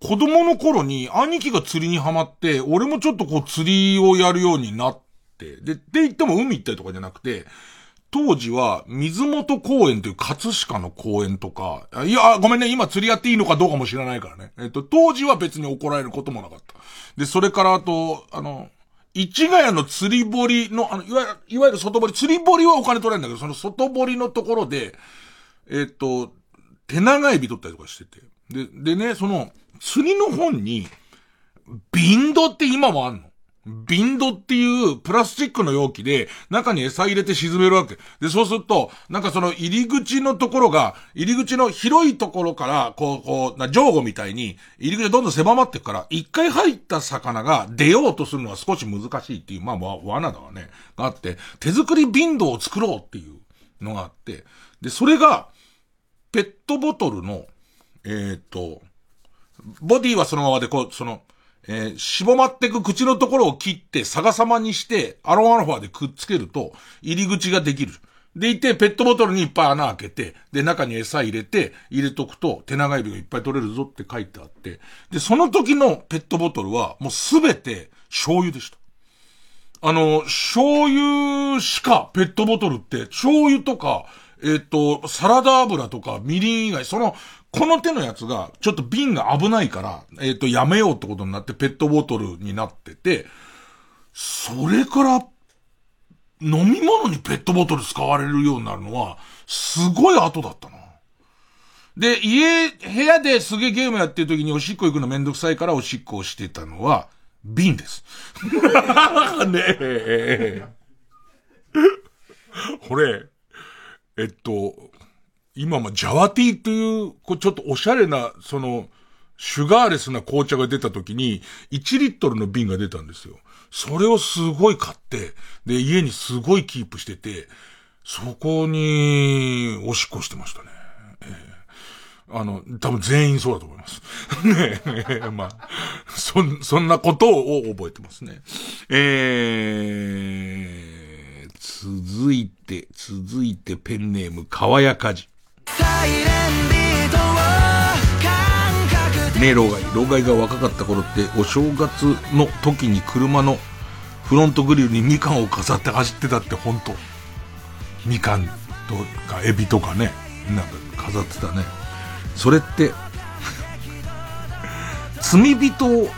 Speaker 1: 子供の頃に兄貴が釣りにハマって、俺もちょっとこう釣りをやるようになって、で、って言っても海行ったりとかじゃなくて、当時は水元公園という葛飾の公園とか、いや、ごめんね、今釣りやっていいのかどうかも知らないからね。えっと、当時は別に怒られることもなかった。で、それからあと、あの、市ヶ谷の釣り堀の、あの、いわゆる、いわゆる外堀、釣り堀はお金取れるんだけど、その外堀のところで、えっと、手長エビ取ったりとかしてて。で、でね、その、釣りの本に、ビンドって今もあんの。ビンドっていうプラスチックの容器で中に餌入れて沈めるわけ。で、そうすると、なんかその入り口のところが、入り口の広いところから、こう、こう、な、上後みたいに、入り口がどんどん狭まっていくから、一回入った魚が出ようとするのは少し難しいっていう、まあ、わ罠だわね。があって、手作りビンドを作ろうっていうのがあって、で、それが、ペットボトルの、えっ、と、ボディはそのままで、こう、その、えー、しぼまってく口のところを切って逆さまにして、アロンアルファでくっつけると、入り口ができる。でいて、ペットボトルにいっぱい穴開けて、で、中に餌入れて、入れとくと、手長エビがいっぱい取れるぞって書いてあって、で、その時のペットボトルは、もうすべて醤油でした。あの、醤油しかペットボトルって、醤油とか、えっ、と、サラダ油とか、みりん以外、その、この手のやつが、ちょっと瓶が危ないから、えっ、と、やめようってことになって、ペットボトルになってて、それから、飲み物にペットボトル使われるようになるのは、すごい後だったな。で、家、部屋ですげえゲームやってる時におしっこ行くのめんどくさいからおしっこをしてたのは、瓶です。ねえ。これ、えっと、今もジャワティーという、こうちょっとおしゃれな、その、シュガーレスな紅茶が出た時に、1リットルの瓶が出たんですよ。それをすごい買って、で、家にすごいキープしてて、そこに、おしっこしてましたね。あの、多分全員そうだと思います。ねえ、まあ、そ、そんなことを覚えてますね。えー、続いて、続いてペンネーム、かわやかじ。ねえ、老害。老害が若かった頃って、お正月の時に車のフロントグリルにみかんを飾って走ってたって本当みかんとかエビとかね、なんか飾ってたね。それって、罪人を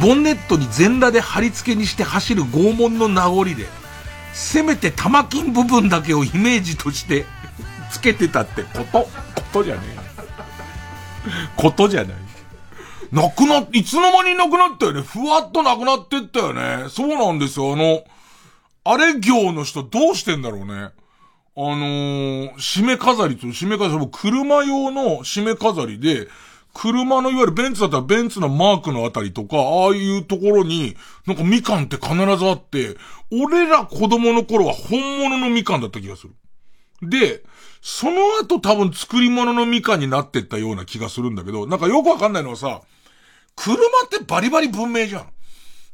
Speaker 1: ボンネットに全裸で貼り付けにして走る拷問の名残で、せめて玉金部分だけをイメージとしてつけてたってこと、ことじゃねえ。ことじゃない。なくな、いつの間になくなったよね。ふわっとなくなってったよね。そうなんですよ。あの、あれ業の人どうしてんだろうね。あのー、締め飾りと、締め飾り、車用の締め飾りで、車のいわゆるベンツだったらベンツのマークのあたりとか、ああいうところに、なんかみかんって必ずあって、俺ら子供の頃は本物のみかんだった気がする。で、その後多分作り物のみかんになってったような気がするんだけど、なんかよくわかんないのはさ、車ってバリバリ文明じゃん。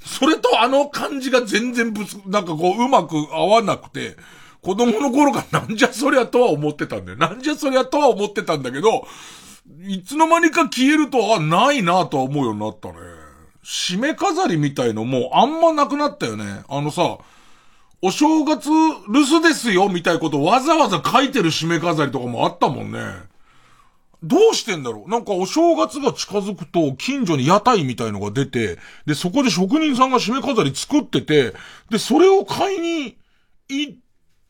Speaker 1: それとあの感じが全然ぶつ、なんかこううまく合わなくて、子供の頃からなんじゃそりゃとは思ってたんだよ。なんじゃそりゃとは思ってたんだけど、いつの間にか消えると、あ、ないなとは思うようになったね。締め飾りみたいのもあんまなくなったよね。あのさ、お正月留守ですよみたいなことわざわざ書いてる締め飾りとかもあったもんね。どうしてんだろう？なんかお正月が近づくと近所に屋台みたいのが出て、で、そこで職人さんが締め飾り作ってて、で、それを買いに行っ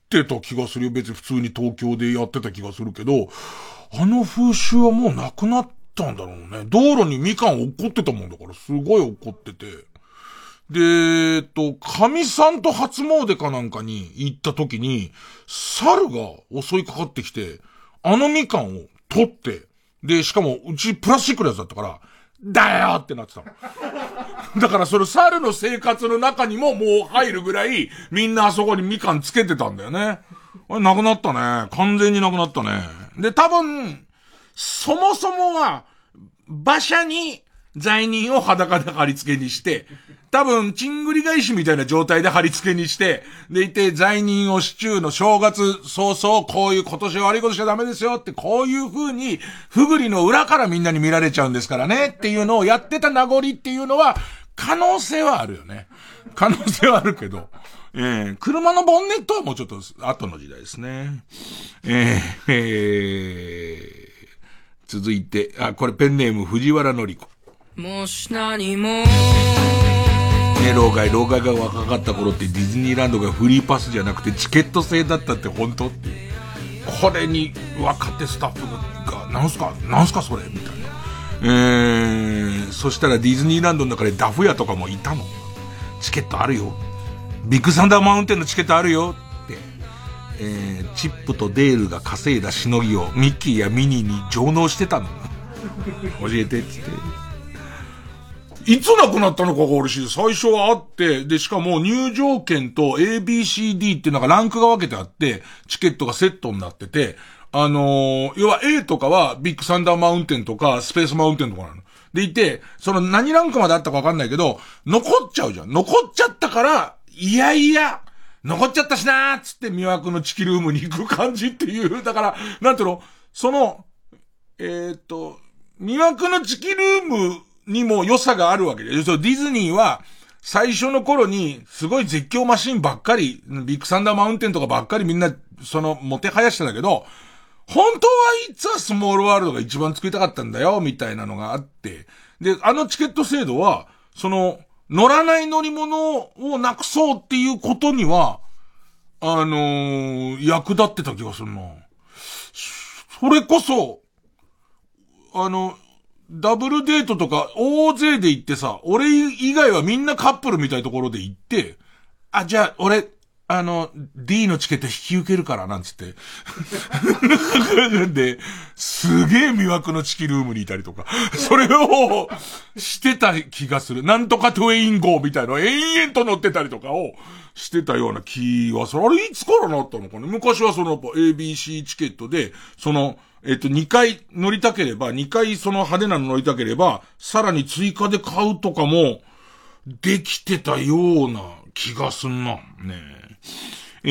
Speaker 1: てた気がするよ。別に普通に東京でやってた気がするけど、あの風習はもうなくなったんだろうね。道路にみかん落っこってたもんだから、すごい落っこってて。で、えっと、神さんと初詣かなんかに行った時に、猿が襲いかかってきて、あのみかんを取って、で、しかも、うちプラスチックのやつだったから、だよってなってたの。だからそれ猿の生活の中にももう入るぐらい、みんなあそこにみかんつけてたんだよね。あれ、なくなったね。完全になくなったね。で、多分、そもそもは、馬車に罪人を裸で貼り付けにして、多分、チングリ返しみたいな状態で貼り付けにして、でいて、罪人をシチューの正月早々、こういう今年悪いことしちゃダメですよって、こういう風に、ふぐりの裏からみんなに見られちゃうんですからね、っていうのをやってた名残っていうのは、可能性はあるよね。可能性はあるけど。えー、車のボンネットはもうちょっと後の時代ですね。えー、えー、続いて、あ、これペンネーム藤原のり子。もし何もね、老害、老害が若かった頃ってディズニーランドがフリーパスじゃなくてチケット制だったって本当ってこれに若手スタッフが、なんすか、なんすかそれ？みたいな。えー、そしたらディズニーランドの中でダフ屋とかもいたの。チケットあるよ。ビッグサンダーマウンテンのチケットあるよって。えー、チップとデールが稼いだしのぎをミッキーやミニーに上納してたの。教えてっ、つって。いつ亡くなったのかが俺しい、最初はあって、で、しかも入場券と ABCD っていうのがランクが分けてあって、チケットがセットになってて、あのー、要は A とかはビッグサンダーマウンテンとかスペースマウンテンとかなの。でいて、その何ランクまであったかわかんないけど、残っちゃうじゃん。残っちゃったから、いやいや、残っちゃったしなーっつって魅惑のチキルームに行く感じっていう、だから、なんていうの、その、えっ、と、魅惑のチキルームにも良さがあるわけで。そう、ディズニーは、最初の頃に、すごい絶叫マシンばっかり、ビッグサンダーマウンテンとかばっかりみんな、その、もてはやしてたけど、本当はいつはスモールワールドが一番作りたかったんだよ、みたいなのがあって。で、あのチケット制度は、その、乗らない乗り物をなくそうっていうことには、あのー、役立ってた気がするな。それこそ、あの、ダブルデートとか大勢で行ってさ、俺以外はみんなカップルみたいなところで行って、あ、じゃあ俺、あの、D のチケット引き受けるから、なんつって。で、すげえ魅惑のチキルームにいたりとか、それをしてた気がする。なんとかトゥエイン号みたいな延々と乗ってたりとかをしてたような気はする。あれいつからなったのかね昔はその ABC チケットで、その、えっと、2回乗りたければ、2回その派手なの乗りたければ、さらに追加で買うとかも、できてたような気がすんな。ねえ。え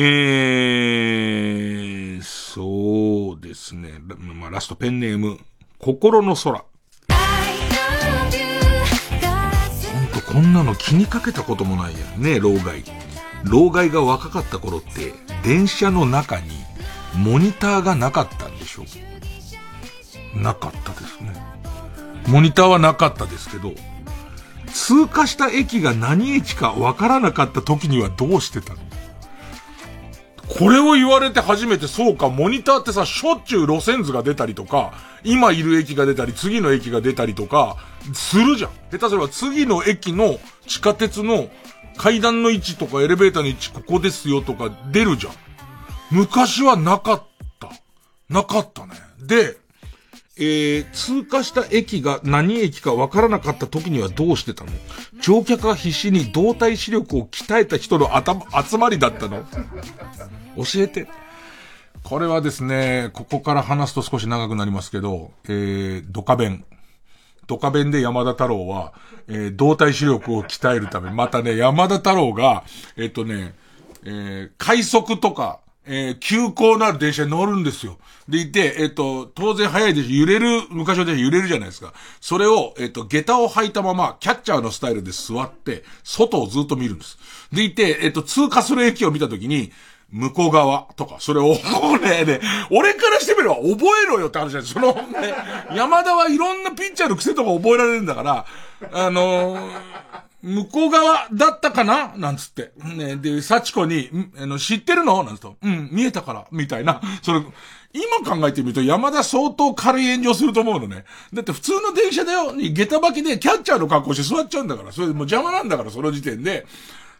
Speaker 1: ー、そうですね。まあ、ラストペンネーム、心の空。ほんとこんなの気にかけたこともないやんね、老害。老害が若かった頃って、電車の中にモニターがなかったんでしょなかったですね。モニターはなかったですけど、通過した駅が何駅かわからなかった時にはどうしてたの？これを言われて初めてそうか、モニターってさ、しょっちゅう路線図が出たりとか、今いる駅が出たり、次の駅が出たりとか、するじゃん。下手すれば次の駅の地下鉄の階段の位置とかエレベーターの位置ここですよとか出るじゃん。昔はなかった。なかったね。で、えー、通過した駅が何駅かわからなかった時にはどうしてたの？乗客が必死に動体視力を鍛えた人の頭、集まりだったの？教えて。これはですね、ここから話すと少し長くなりますけど、えー、ドカベン。ドカベンで山田太郎は、えー、動体視力を鍛えるため、またね、山田太郎が、えっ、とね、えー、快速とか、えー、急行のある電車に乗るんですよ。でいて、えっ、と、当然早いです揺れる、昔の電車揺れるじゃないですか。それを、えっ、と、下駄を履いたまま、キャッチャーのスタイルで座って、外をずっと見るんです。でいて、えっ、と、通過する駅を見たときに、向こう側とか、それを、こ れね、俺からしてみれば覚えろよって話じゃないその、ね、山田はいろんなピッチャーの癖とか覚えられるんだから、あのー向こう側だったかな？なんつって。ね、で、幸子に、あの、知ってるの？なんつと。うん、見えたから、みたいな。それ、今考えてみると山田相当軽い炎上すると思うのね。だって普通の電車だよ、に下駄履きでキャッチャーの格好して座っちゃうんだから。それでもう邪魔なんだから、その時点で。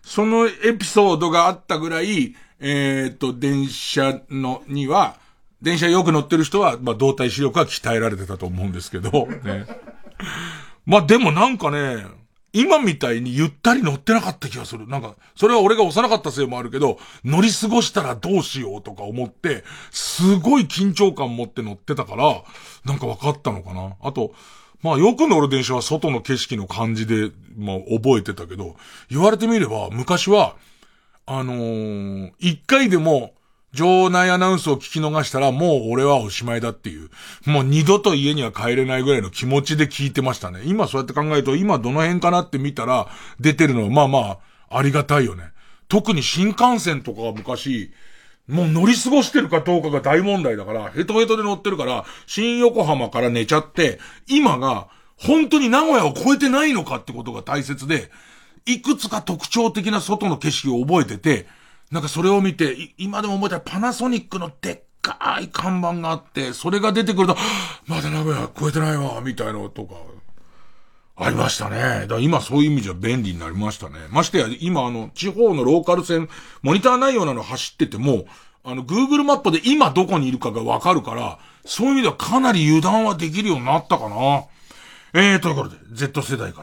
Speaker 1: そのエピソードがあったぐらい、えー、っと、電車の、には、電車よく乗ってる人は、まあ、動体視力は鍛えられてたと思うんですけど、ね。まあ、でもなんかね、今みたいにゆったり乗ってなかった気がする。なんか、それは俺が幼かったせいもあるけど、乗り過ごしたらどうしようとか思って、すごい緊張感持って乗ってたから、なんか分かったのかな。あと、まあよく乗る電車は外の景色の感じで、まあ覚えてたけど、言われてみれば、昔は、あのー一回でも、場内アナウンスを聞き逃したらもう俺はおしまいだっていう。もう二度と家には帰れないぐらいの気持ちで聞いてましたね。今そうやって考えると今どの辺かなって見たら出てるのはまあまあありがたいよね。特に新幹線とかが昔、もう乗り過ごしてるかどうかが大問題だから、ヘトヘトで乗ってるから、新横浜から寝ちゃって、今が本当に名古屋を超えてないのかってことが大切で、いくつか特徴的な外の景色を覚えてて、なんかそれを見て、今でも覚えてるパナソニックのでっかい看板があって、それが出てくると、まだ名古屋超えてないわ、みたいなのとか、ありましたね。だから今そういう意味じゃ便利になりましたね。ましてや、今あの、地方のローカル線、モニターないようなの走ってても、あの、Google マップで今どこにいるかがわかるから、そういう意味ではかなり油断はできるようになったかな。えー、ということで、Z 世代か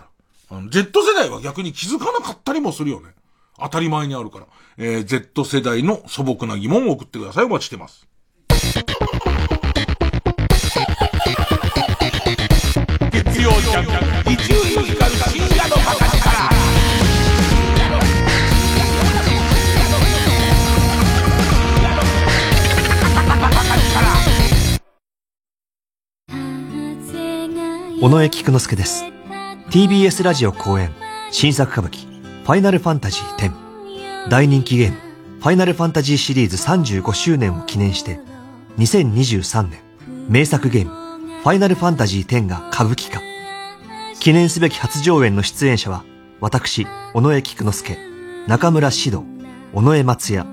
Speaker 1: ら。あの、Z 世代は逆に気づかなかったりもするよね。当たり前にあるから。えー、Z 世代の素朴な疑問を送ってください。お待ちしてます。月曜ジャンク、伊集院光る深夜の博士から。
Speaker 11: 尾上菊之助です。TBS ラジオ公演、新作歌舞伎、ファイナルファンタジー10。大人気ゲーム、ファイナルファンタジーシリーズ35周年を記念して、2023年、名作ゲーム、ファイナルファンタジー10が歌舞伎化。記念すべき初上演の出演者は、私、尾上菊之助、中村獅童、尾上松也、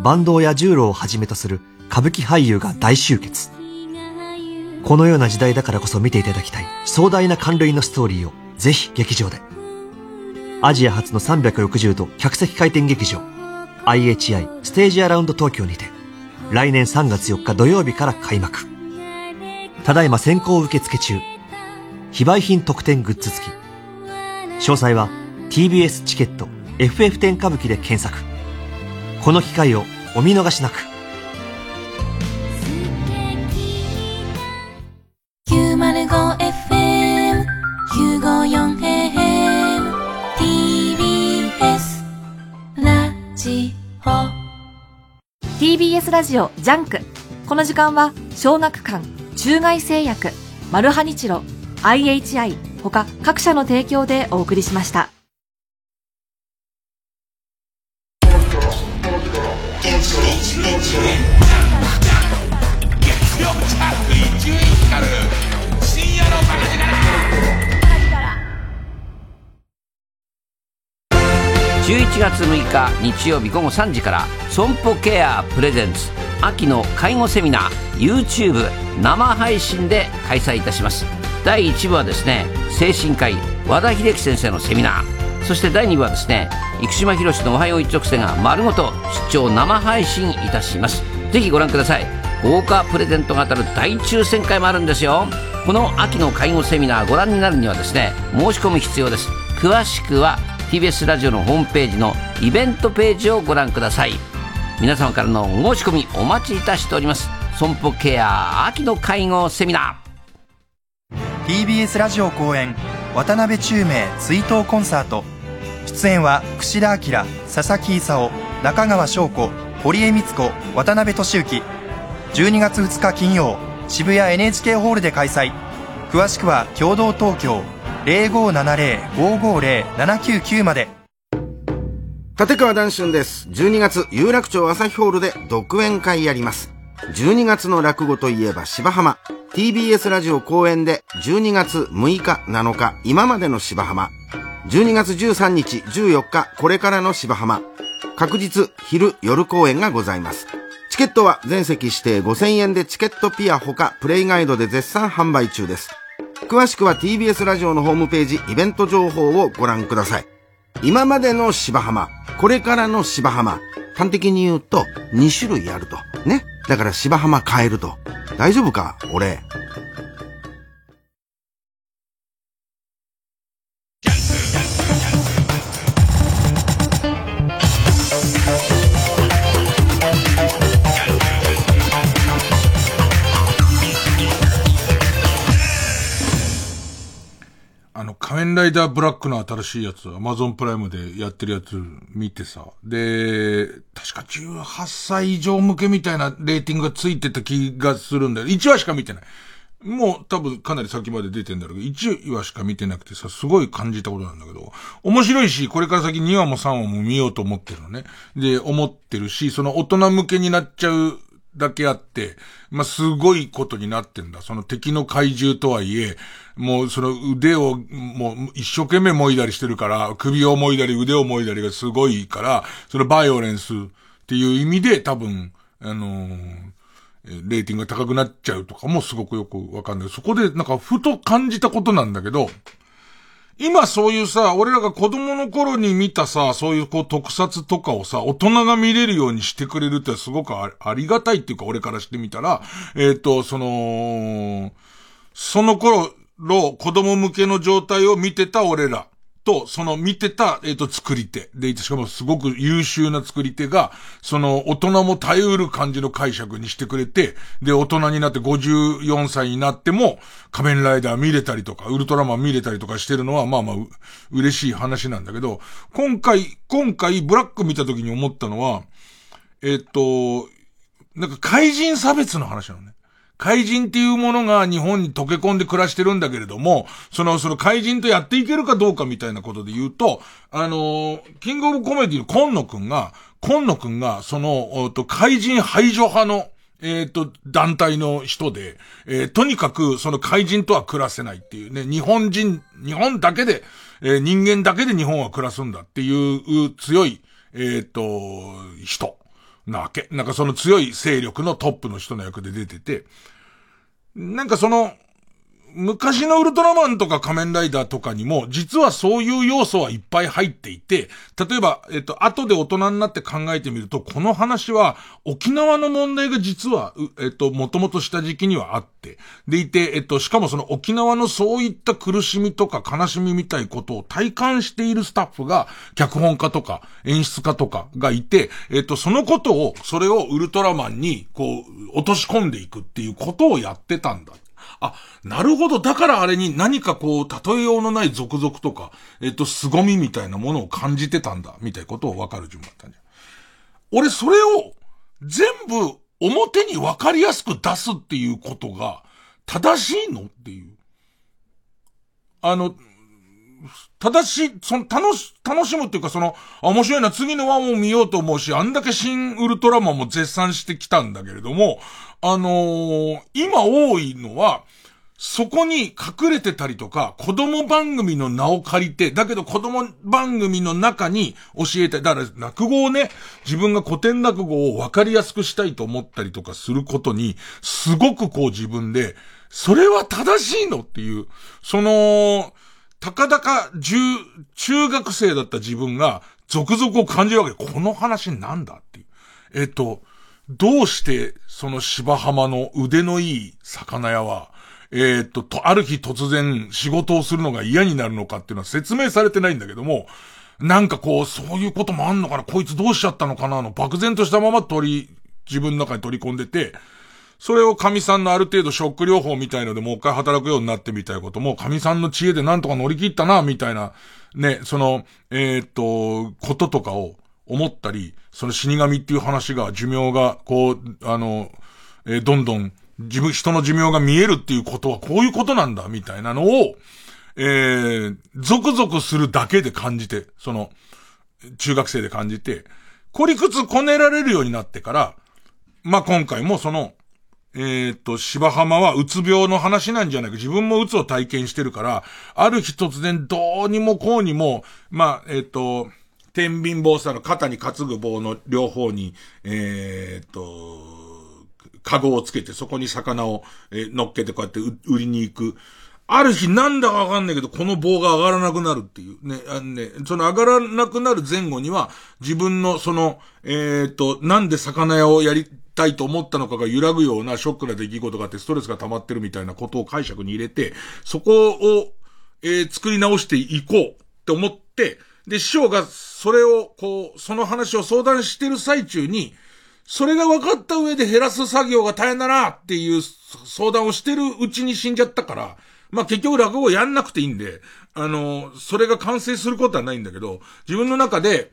Speaker 11: 坂東や十郎をはじめとする歌舞伎俳優が大集結。このような時代だからこそ見ていただきたい壮大な感類のストーリーをぜひ劇場で。アジア初の360度客席回転劇場 IHI ステージアラウンド東京にて来年3月4日土曜日から開幕。ただいま先行受付中。非売品特典グッズ付き。詳細は TBS チケット FF10 歌舞伎で検索。この機会をお見逃しなく。
Speaker 8: TBS ラジオ
Speaker 3: ジャンク。この時間は小学館中外製薬マルハニチロ IHI 他各社の提供でお送りしました。
Speaker 12: 11月6日日曜日午後3時から損保ケアプレゼンツ秋の介護セミナー YouTube 生配信で開催いたします。第1部はですね精神科医和田秀樹先生のセミナー。そして第2部はですね生島博士のおはよう一直線が丸ごと出張生配信いたします。ぜひご覧ください。豪華プレゼントが当たる大抽選会もあるんですよ。この秋の介護セミナーご覧になるにはですね申し込む必要です。詳しくは TBS ラジオのホームページのイベントページをご覧ください。皆様からのお申し込みお待ちいたしております。損保ケア秋の介護セミナー。
Speaker 13: TBS ラジオ公演渡辺宙明追悼コンサート。出演は櫛田明佐々木勲中川翔子堀江光子渡辺俊之。12月2日金曜渋谷 NHK ホールで開催。詳しくは共同東京0570-550-799まで
Speaker 14: 立川談春です。12月、有楽町朝日ホールで独演会やります。12月の落語といえば芝浜。TBS ラジオ公演で12月6日、7日、今までの芝浜。12月13日、14日、これからの芝浜。確実、昼、夜公演がございます。チケットは全席指定5000円でチケットピアほかプレイガイドで絶賛販売中です。詳しくは TBS ラジオのホームページイベント情報をご覧ください。今までの芝浜、これからの芝浜。端的に言うと2種類あると。ね。だから芝浜変えると。大丈夫か？俺。
Speaker 1: あの、仮面ライダーブラックの新しいやつ、アマゾンプライムでやってるやつ見てさ。で、確か18歳以上向けみたいなレーティングがついてた気がするんだよ。1話しか見てない。もう多分かなり先まで出てんだろうけど、1話しか見てなくてさ、すごい感じたことなんだけど、面白いし、これから先2話も3話も見ようと思ってるのね。で、思ってるし、その大人向けになっちゃうだけあって、まあ、すごいことになってんだ。その敵の怪獣とはいえ、もうその腕を、もう一生懸命もいだりしてるから、首をもいだり腕をもいだりがすごいから、そのバイオレンスっていう意味で多分、あのーレーティングが高くなっちゃうとかもすごくよくわかんない。そこでなんかふと感じたことなんだけど、今そういうさ、俺らが子供の頃に見たさ、そういうこう特撮とかをさ、大人が見れるようにしてくれるってすごくありがたいっていうか俺からしてみたら、えっ、と、その、その頃子供向けの状態を見てた俺ら。と、その見てた、えっ、と、作り手。で、しかもすごく優秀な作り手が、その大人も耐えうる感じの解釈にしてくれて、で、大人になって54歳になっても、仮面ライダー見れたりとか、ウルトラマン見れたりとかしてるのは、まあまあ、嬉しい話なんだけど、今回、今回、ブラック見た時に思ったのは、えっ、と、なんか怪人差別の話なのね。怪人っていうものが日本に溶け込んで暮らしてるんだけれども、その、その怪人とやっていけるかどうかみたいなことで言うと、あのーキングオブコメディの今野くんが、今野くんが、その、っと、怪人排除派の、えっ、と、団体の人で、えーとにかく、その怪人とは暮らせないっていうね、日本人、日本だけで、えー人間だけで日本は暮らすんだっていう強い、えっ、と、人なわけ。なんかその強い勢力のトップの人の役で出てて、なんかその、昔のウルトラマンとか仮面ライダーとかにも、実はそういう要素はいっぱい入っていて、例えば、えっと、後で大人になって考えてみると、この話は、沖縄の問題が実は、えっと、もともとした時期にはあって、でいて、えっと、しかもその沖縄のそういった苦しみとか悲しみみたいことを体感しているスタッフが、脚本家とか演出家とかがいて、えっと、そのことを、それをウルトラマンに、こう、落とし込んでいくっていうことをやってたんだ。あ、なるほど。だからあれに何かこう、例えようのない続々とか、えっと、凄みみたいなものを感じてたんだ、みたいなことを分かる順番だったんじゃん。俺、それを、全部、表に分かりやすく出すっていうことが、正しいのっていう。あの、正しい、その、楽し、楽しむっていうかその、面白いな、次のワンを見ようと思うし、あんだけ新ウルトラマンも絶賛してきたんだけれども、あのー、今多いのは、そこに隠れてたりとか、子供番組の名を借りて、だけど子供番組の中に教えたい。だから落語をね、自分が古典落語を分かりやすくしたいと思ったりとかすることに、すごくこう自分で、それは正しいのっていう、その、たかだか中、中学生だった自分が、続々を感じるわけ。この話なんだっていう。えっと、どうして、その芝浜の腕のいい魚屋は、えー、っと、と、ある日突然仕事をするのが嫌になるのかっていうのは説明されてないんだけども、なんかこう、そういうこともあんのかなこいつどうしちゃったのかなの漠然としたまま取り、自分の中に取り込んでて、それを神さんのある程度ショック療法みたいのでもう一回働くようになってみたいことも、神さんの知恵でなんとか乗り切ったな、みたいな、ね、その、えー、っと、こととかを思ったり、その死神っていう話が、寿命が、こう、あの、えー、どんどん自分、人の寿命が見えるっていうことはこういうことなんだ、みたいなのを、えー、ゾクゾクするだけで感じて、その、中学生で感じて、孤立こねられるようになってから、まあ、今回もその、えー、っと、芝浜はうつ病の話なんじゃないか。自分もうつを体験してるから、ある日突然どうにもこうにも、まあ、えー、っと、天秤棒さの肩に担ぐ棒の両方に、えー、っと、カゴをつけて、そこに魚を、乗っけてこうやって売りに行く。ある日なんだかわかんないけど、この棒が上がらなくなるっていう。ね、あのね、その上がらなくなる前後には、自分のその、えっ、と、なんで魚屋をやりたいと思ったのかが揺らぐようなショックな出来事があってストレスが溜まってるみたいなことを解釈に入れて、そこを、えー、作り直していこうって思って、で、師匠がそれを、こう、その話を相談してる最中に、それが分かった上で減らす作業が大変だなっていう相談をしてるうちに死んじゃったから、まあ結局落語やんなくていいんで、あの、それが完成することはないんだけど、自分の中で、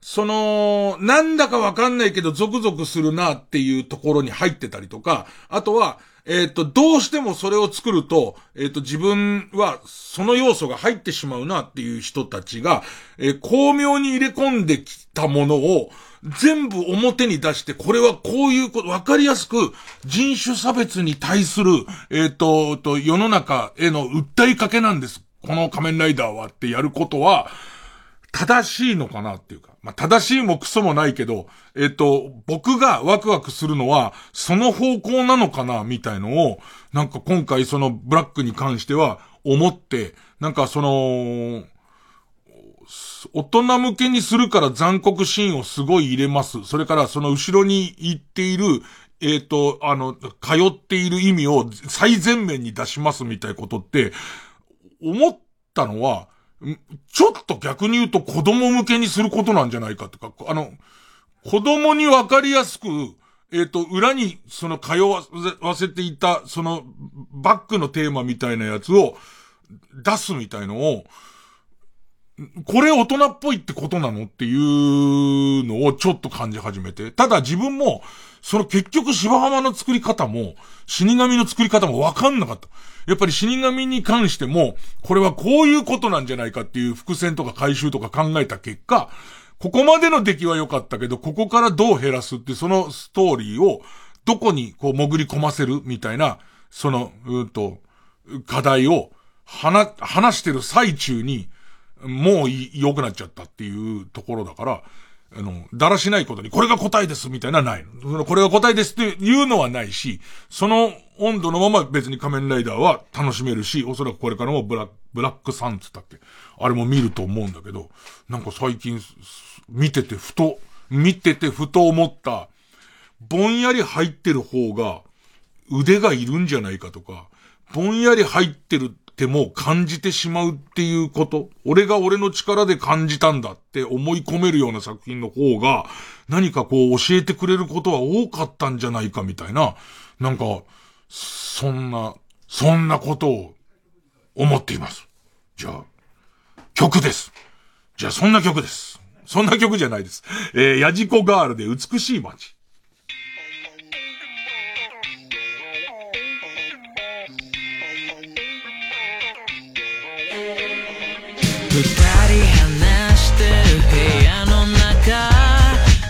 Speaker 1: その、なんだかわかんないけど、ゾクゾクするなっていうところに入ってたりとか、あとは、えっ、と、どうしてもそれを作ると、えっ、と、自分はその要素が入ってしまうなっていう人たちが、え、巧妙に入れ込んできたものを、全部表に出して、これはこういうこと、わかりやすく人種差別に対する、えっ、と、と、世の中への訴えかけなんです。この仮面ライダーはってやることは、正しいのかなっていうか。まあ、正しいもクソもないけど、えっ、と、僕がワクワクするのは、その方向なのかな、みたいのを、なんか今回そのブラックに関しては、思って、なんかその、大人向けにするから残酷シーンをすごい入れます。それからその後ろに行っている、えっ、ー、と、あの、通っている意味を最前面に出しますみたいなことって、思ったのは、ちょっと逆に言うと子供向けにすることなんじゃないかとか、あの、子供にわかりやすく、えっ、ー、と、裏にその通わせていた、そのバックのテーマみたいなやつを出すみたいのを、これ大人っぽいってことなのっていうのをちょっと感じ始めて。ただ自分も、その結局芝浜の作り方も、死神の作り方もわかんなかった。やっぱり死神に関しても、これはこういうことなんじゃないかっていう伏線とか回収とか考えた結果、ここまでの出来は良かったけど、ここからどう減らすってそのストーリーを、どこにこう潜り込ませるみたいな、その、うんと、課題を、話、話してる最中に、もう良くなっちゃったっていうところだから、あの、だらしないことに、これが答えですみたいなのはないの。これが答えですっていうのはないし、その温度のまま別に仮面ライダーは楽しめるし、おそらくこれからもブラブラックサンツだっけあれも見ると思うんだけど、なんか最近、見ててふと、見ててふと思った、ぼんやり入ってる方が腕がいるんじゃないかとか、ぼんやり入ってるっても感じてしまうっていうこと。俺が俺の力で感じたんだって思い込めるような作品の方が、何かこう教えてくれることは多かったんじゃないかみたいな、なんか、そんな、そんなことを思っています。じゃあ、曲です。じゃあそんな曲です。そんな曲じゃないです。えー、ヤジコガールで美しい街。
Speaker 15: 二人話してる部屋の中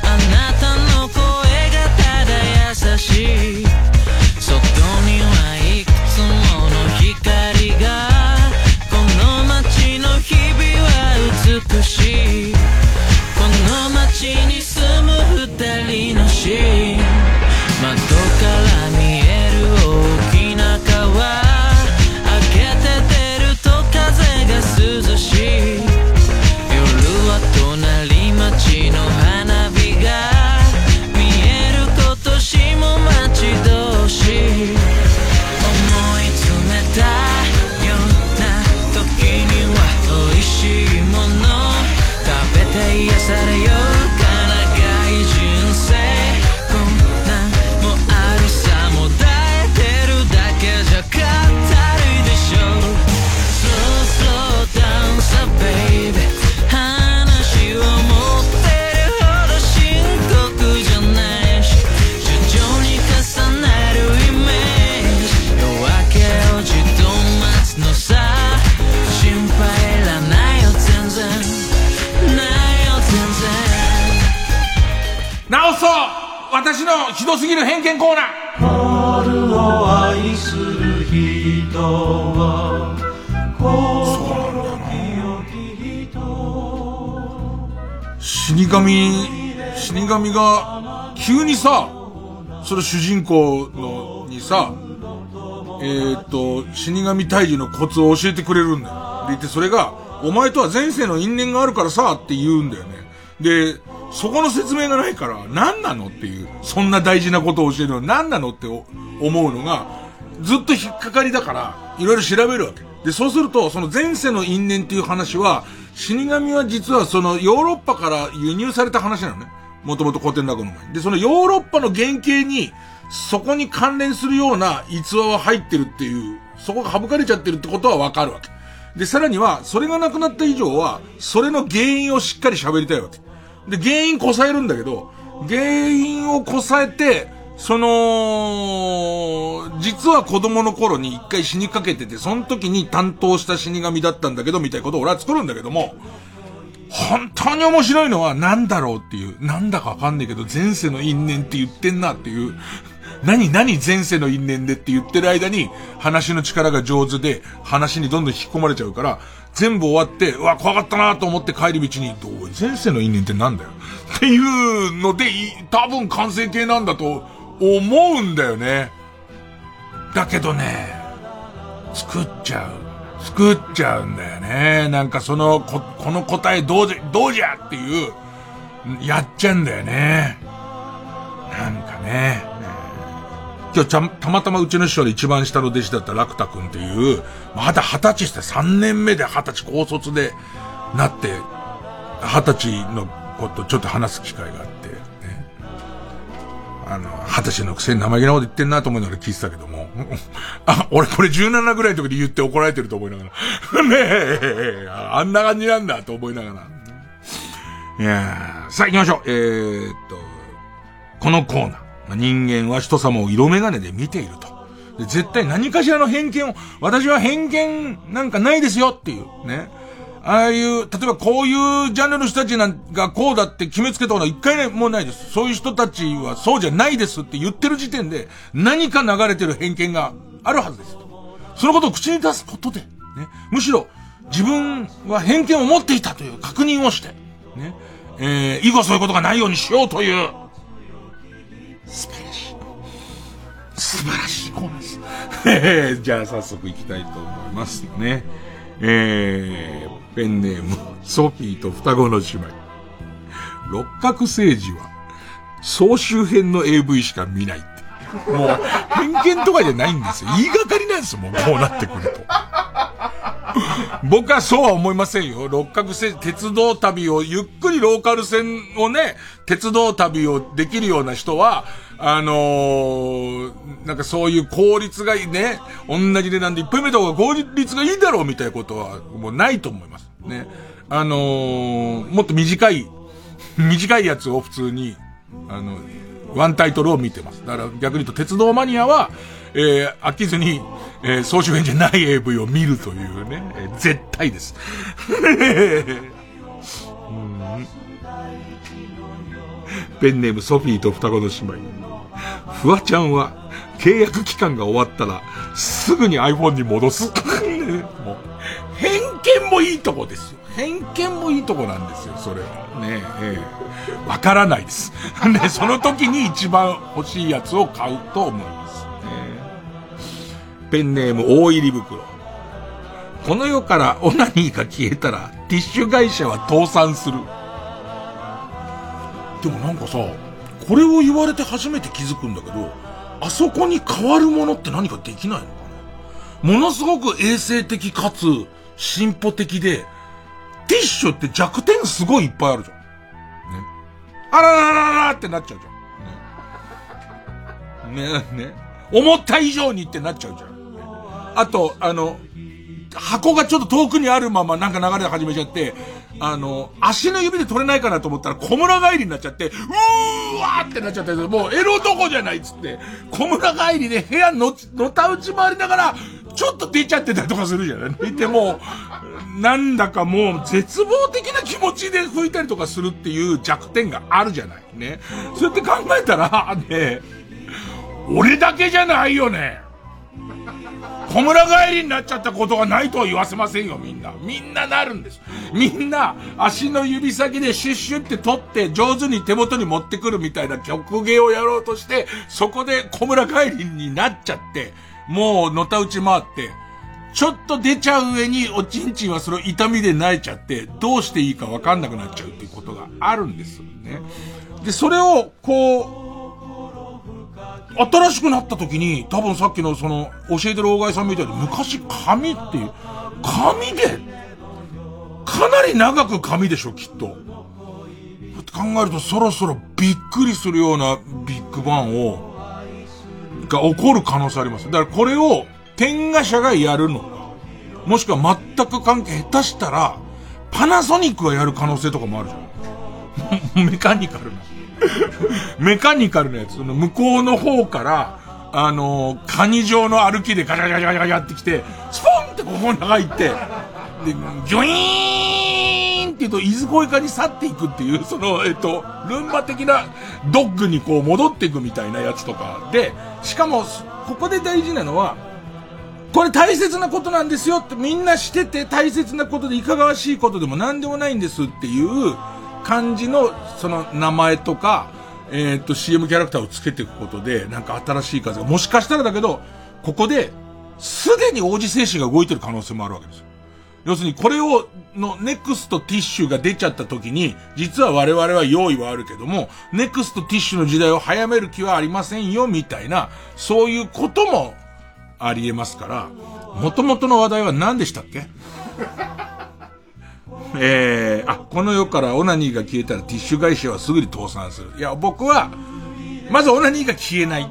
Speaker 15: あなたの声がただ優しい外にはいくつもの光がこの街の日々は美しい。この街に住む二人のシーン
Speaker 1: 私のひどすぎる偏見コーナー
Speaker 15: 春を愛する人は
Speaker 1: 死神、死神が、急にさ、それ主人公の、にさ、えー、っと、死神退治のコツを教えてくれるんだよ。で、それが、お前とは前世の因縁があるからさ、って言うんだよね。で、そこの説明がないから、何なのっていう、そんな大事なことを教えるのは何なのって思うのが、ずっと引っかかりだから、いろいろ調べるわけ。で、そうすると、その前世の因縁っていう話は、死神は実はそのヨーロッパから輸入された話なのね。もともと古典落語の前に。で、そのヨーロッパの原型に、そこに関連するような逸話は入ってるっていう、そこが省かれちゃってるってことはわかるわけ。で、さらには、それがなくなった以上は、それの原因をしっかり喋りたいわけ。で、原因こさえるんだけど、原因をこさえて、その、実は子供の頃に一回死にかけてて、その時に担当した死神だったんだけど、みたいなことを俺は作るんだけども、本当に面白いのは何だろうっていう、なんだかわかんないけど、前世の因縁って言ってんなっていう、何何前世の因縁でって言ってる間に、話の力が上手で、話にどんどん引き込まれちゃうから、全部終わって、うわ、怖かったなと思って帰り道に、どう前世の因縁ってなんだよ っていうので、多分完成形なんだと思うんだよね。だけどね、作っちゃう。作っちゃうんだよね。なんかその、こ、この答えどうじゃ、どうじゃっていう、やっちゃうんだよね。なんかね。今日たまたまうちの師匠で一番下の弟子だった楽太くんっていう、まだ二十歳して3年目で二十歳高卒でなって、二十歳のことちょっと話す機会があって、ねあの、二十歳のくせに生意気なこと言ってんなと思いながら聞いてたけども。あ、俺これ17ぐらいの時で言って怒られてると思いながら。ねえ、あんな感じなんだと思いながら。いやさあ行きましょう。えー、っと、このコーナー。人間は人様を色眼鏡で見ていると。で絶対何かしらの偏見を、私は偏見なんかないですよっていう、ね。ああいう、例えばこういうジャンルの人たちなんがこうだって決めつけたことは一回もないです。そういう人たちはそうじゃないですって言ってる時点で何か流れてる偏見があるはずです。そのことを口に出すことで、ね、むしろ自分は偏見を持っていたという確認をして、ね、えー、以後そういうことがないようにしようという、素晴らしい。素晴らしいコーナーです。えー、じゃあ早速行きたいと思いますね。えー、ペンネーム、ソフィーと双子の姉妹。六角星児は、総集編の AV しか見ない。もう、偏見とかじゃないんですよ。言いがかりなんですよ、もうこうなってくると。僕はそうは思いませんよ。六角線、鉄道旅を、ゆっくりローカル線をね、鉄道旅をできるような人は、あのー、なんかそういう効率がいいね、同じ値段でいっぱい見た方が効率がいいだろうみたいなことは、もうないと思います。ね。あのー、もっと短い、短いやつを普通に、あの、ワンタイトルを見てます。だから逆に言うと鉄道マニアは、えー、飽きずに、えー、総集編じゃない AV を見るというね、えー、絶対です。ペンネームソフィーと双子の姉妹。フワちゃんは契約期間が終わったらすぐに iPhone に戻す。も う偏見もいいとこですよ。偏見もいいとこなんですよ、それは。ねえええ。わからないです。で、その時に一番欲しいやつを買うと思います。ペンネーム大入り袋。この世からオナニーが消えたら、ティッシュ会社は倒産する。でもなんかさ、これを言われて初めて気づくんだけど、あそこに変わるものって何かできないのかなものすごく衛生的かつ進歩的で、ティッシュって弱点すごいいっぱいあるじゃん。ね。あらららららってなっちゃうじゃん。ね。ね、ね。思った以上にってなっちゃうじゃん。あと、あの、箱がちょっと遠くにあるままなんか流れ始めちゃって、あの、足の指で取れないかなと思ったら小村帰りになっちゃって、うーわーってなっちゃったもうエロどこじゃないっつって、小村帰りで部屋の、のたうち回りながら、ちょっと出ちゃってたりとかするじゃない？でも、なんだかもう絶望的な気持ちで吹いたりとかするっていう弱点があるじゃない？ね。そうやって考えたら、ね、俺だけじゃないよね。小村帰りになっちゃったことがないとは言わせませんよ、みんな。みんななるんです。みんな、足の指先でシュッシュって取って上手に手元に持ってくるみたいな曲芸をやろうとして、そこで小村帰りになっちゃって、もうのたうち回って、ちょっと出ちゃう上におちんちんはその痛みで泣いちゃって、どうしていいかわかんなくなっちゃうっていうことがあるんですよね。で、それを、こう、新しくなった時に、多分さっきのその、教えてる大貝さんみたいに、昔紙っていう、紙で、かなり長く紙でしょ、きっと。って考えると、そろそろびっくりするようなビッグバンを、が起こる可能性あります。だからこれを、天下社がやるのか、もしくは全く関係、下手したら、パナソニックがやる可能性とかもあるじゃん。メカニカルな。メカニカルなやつ、その向こうの方から、あの、カニ状の歩きでガチャガチャガチャガチャってきて、スポンってここに入って、で、ギョイーンって言うと、伊豆越えかに去っていくっていう、その、えっと、ルンバ的なドッグにこう戻っていくみたいなやつとか。で、しかも、ここで大事なのは、これ大切なことなんですよってみんなしてて大切なことでいかがわしいことでも何でもないんですっていう、感じの、その名前とか、えー、っと CM キャラクターをつけていくことで、なんか新しい風が、もしかしたらだけど、ここで、すでに王子製紙が動いてる可能性もあるわけですよ。要するにこれを、の、ネクストティッシュが出ちゃった時に、実は我々は用意はあるけども、ネクストティッシュの時代を早める気はありませんよ、みたいな、そういうこともあり得ますから、元々の話題は何でしたっけ？えー、あ、この世からオナニーが消えたらティッシュ会社はすぐに倒産する。いや、僕は、まずオナニーが消えないね。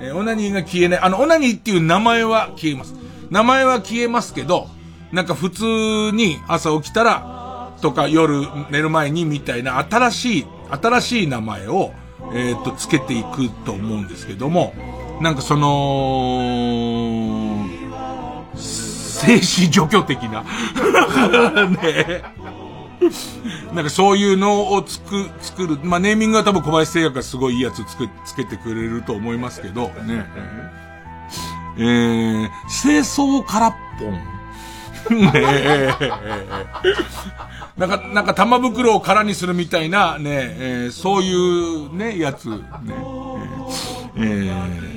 Speaker 1: え、オナニーが消えない。あの、オナニーっていう名前は消えます。名前は消えますけど、なんか普通に朝起きたら、とか夜寝る前にみたいな新しい、新しい名前を、えっ、と、つけていくと思うんですけども、なんかその、精子除去的な。ねなんかそういうのをつく、作る。まあ、ネーミングは多分小林製薬がすごいいいやつつく、つけてくれると思いますけど、ね。えー、清掃空っぽん。ねえ。なんか、なんか玉袋を空にするみたいな、ねえ、そういうね、やつ、ね。えー、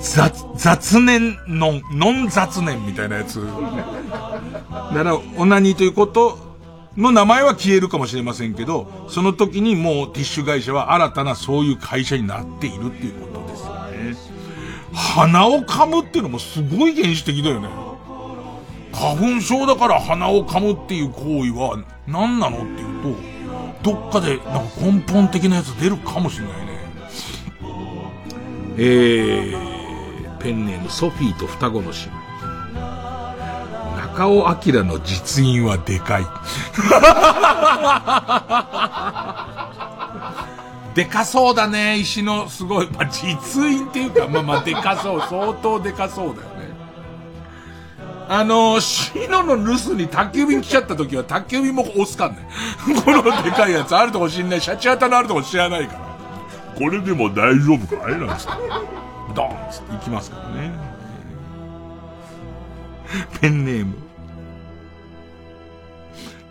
Speaker 1: 雑、雑念ノン、ノン雑念みたいなやつ。だから、オナニーということの名前は消えるかもしれませんけど、その時にもうティッシュ会社は新たなそういう会社になっているっていうことですよね。鼻を噛むっていうのもすごい原始的だよね。花粉症だから鼻を噛むっていう行為は何なのっていうと、どっかでなんか根本的なやつ出るかもしれないね。えー、ペンネームソフィーと双子の姉妹。中尾明の実印はでかい。でかそうだね、石のすごい。まあ、実印っていうか、まあまあでかそう。相当でかそうだよね。あのー、シノの留守に宅急便来ちゃった時は宅急便も押すかんね。このでかいやつあるとこ知んない。シャチハタのあるとこ知らないから。これでも大丈夫かい？なんつって。ドーンって行きますからね。ペンネーム。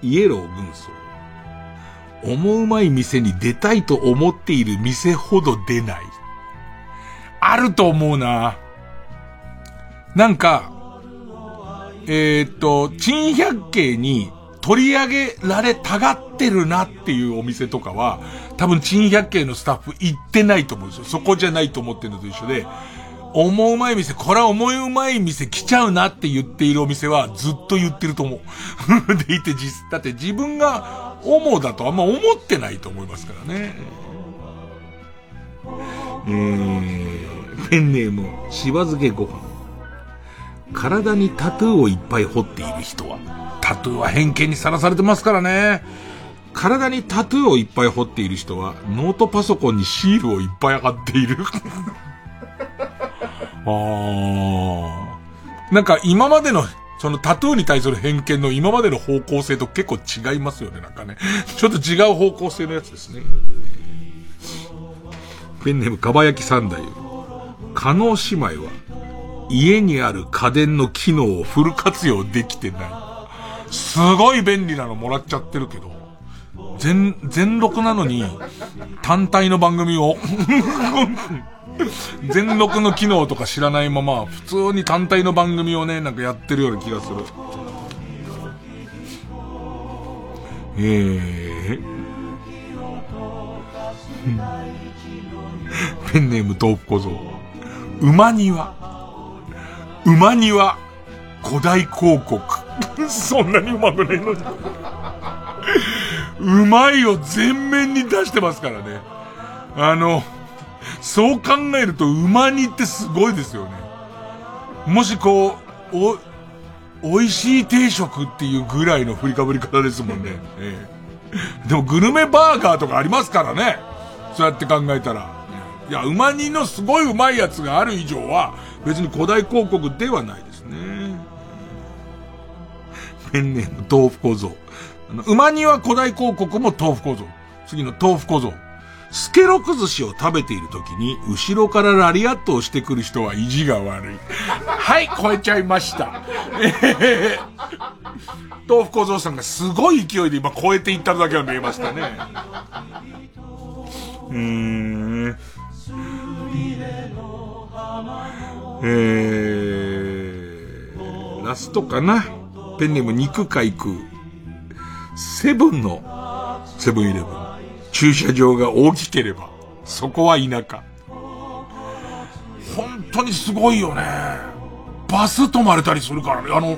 Speaker 1: イエロー軍曹。思うまい店に出たいと思っている店ほど出ない。あると思うな。なんか、えー、っと、珍百景に取り上げられたがってるなっていうお店とかは、多分珍百景のスタッフ行ってないと思うんですよ。そこじゃないと思ってるのと一緒で、思うまい店、これは思いうまい店来ちゃうなって言っているお店はずっと言ってると思う。でいて実、だって自分が思うだとあんま思ってないと思いますからね。えー、ペンネーム、しば漬けご飯。体にタトゥーをいっぱい彫っている人は、タトゥーは偏見にさらされてますからね。体にタトゥーをいっぱい彫っている人は、ノートパソコンにシールをいっぱい貼っている。あー。なんか今までの、そのタトゥーに対する偏見の今までの方向性と結構違いますよね、なんかね。ちょっと違う方向性のやつですね。ペンネームかばやき三代。加納姉妹は、家にある家電の機能をフル活用できてない。すごい便利なのもらっちゃってるけど、全、全録なのに、単体の番組を 全録の機能とか知らないまま、普通に単体の番組をね、なんかやってるような気がする。えー。ペンネーム豆腐小僧。馬庭。馬庭古代広告。そんなにうまくないのに。うまいを全面に出してますからね。あの、そう考えると馬煮ってすごいですよね。もしこう、お、美味しい定食っていうぐらいの振りかぶり方ですもんね。ええ、でもグルメバーガーとかありますからね。そうやって考えたら。いや、馬煮のすごいうまいやつがある以上は、別に古代広告ではないですね。ペンネーム豆腐小僧。馬煮は古代広告も豆腐小僧。次の豆腐小僧。スケロク寿司を食べている時に、後ろからラリアットをしてくる人は意地が悪い。はい、超えちゃいました。えー、豆腐小僧さんがすごい勢いで今超えていっただけは見えましたね。うーん。えー、ラストかな。ペンネーム肉海空。セブンの、セブンイレブン。駐車場が大きければ、そこは田舎。本当にすごいよね。バス止まれたりするからね。あの、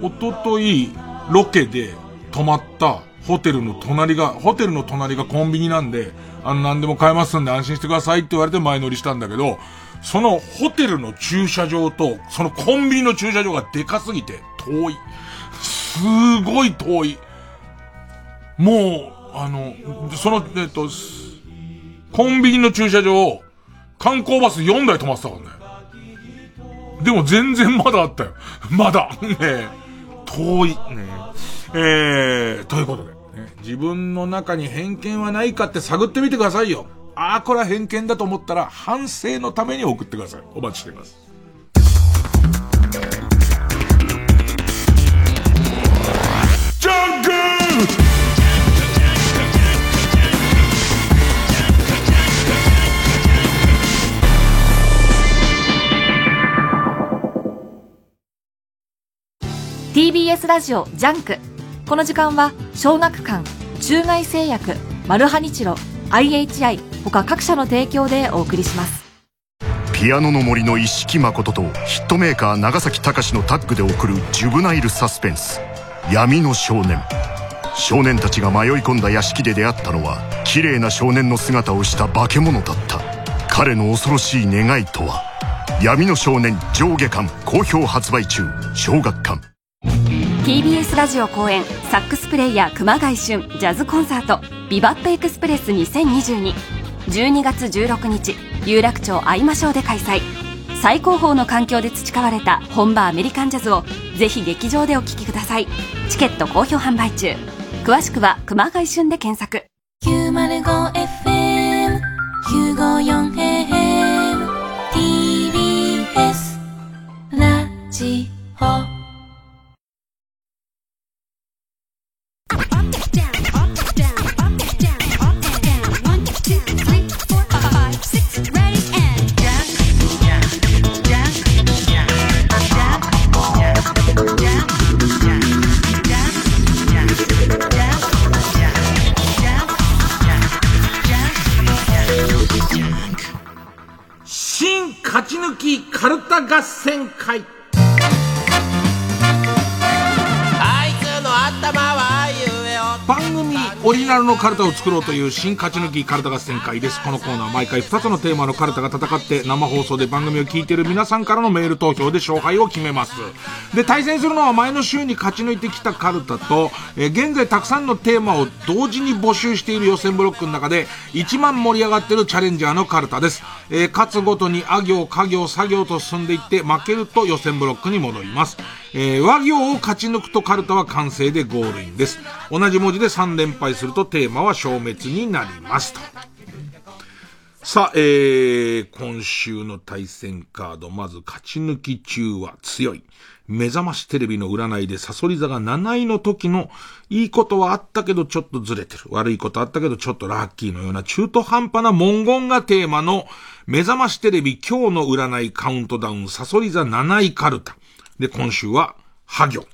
Speaker 1: おととい、ロケで泊まったホテルの隣が、ホテルの隣がコンビニなんで、あの、何でも買えますんで安心してくださいって言われて前乗りしたんだけど、そのホテルの駐車場と、そのコンビニの駐車場がでかすぎて遠い。すごい遠い。もう、あの、その、えっと、コンビニの駐車場、観光バス4台止まってたからね。でも全然まだあったよ。まだ。ね遠い。ねえー、ということで、ね、自分の中に偏見はないかって探ってみてくださいよ。ああ、これは偏見だと思ったら、反省のために送ってください。お待ちしています。
Speaker 3: TBS ラジオジャンク。この時間は小学館中外製薬マルハニチロ IHI 他各社の提供でお送りします。
Speaker 4: ピアノの森の一色まこととヒットメーカー長崎尚志のタッグで送るジュブナイルサスペンス「闇の少年」少年たちが迷い込んだ屋敷で出会ったのは綺麗な少年の姿をした化け物だった。彼の恐ろしい願いとは闇の少年上下巻好評発売中小学館
Speaker 7: TBS ラジオ公演サックスプレイヤー熊谷俊ジャズコンサートビバップエクスプレス202212月16日有楽町会いましょうで開催。最高峰の環境で培われた本場アメリカンジャズをぜひ劇場でお聴きください。チケット好評販売中。詳しくは熊谷旬で検索。
Speaker 1: 905FM954 勝ち抜きかるた合戦会。
Speaker 16: あいつの頭は
Speaker 1: 番組オリジナルのカルタを作ろうという新勝ち抜きカルタ合戦会です。このコーナー毎回2つのテーマのカルタが戦って生放送で番組を聞いている皆さんからのメール投票で勝敗を決めます。で、対戦するのは前の週に勝ち抜いてきたカルタと、え現在たくさんのテーマを同時に募集している予選ブロックの中で一番盛り上がっているチャレンジャーのカルタです。えー勝つごとにあ行、家行、作業と進んでいって負けると予選ブロックに戻ります。えー和行を勝ち抜くとカルタは完成でゴールインです。同じ文字で3連敗するとテーマは消滅になりますと。さあ、えー、今週の対戦カード、まず勝ち抜き中は強い。目覚ましテレビの占いでサソリ座が7位の時の、いいことはあったけどちょっとずれてる。悪いことあったけどちょっとラッキーのような中途半端な文言がテーマの、目覚ましテレビ今日の占いカウントダウンサソリ座7位カルタ。で、今週は、ハ行。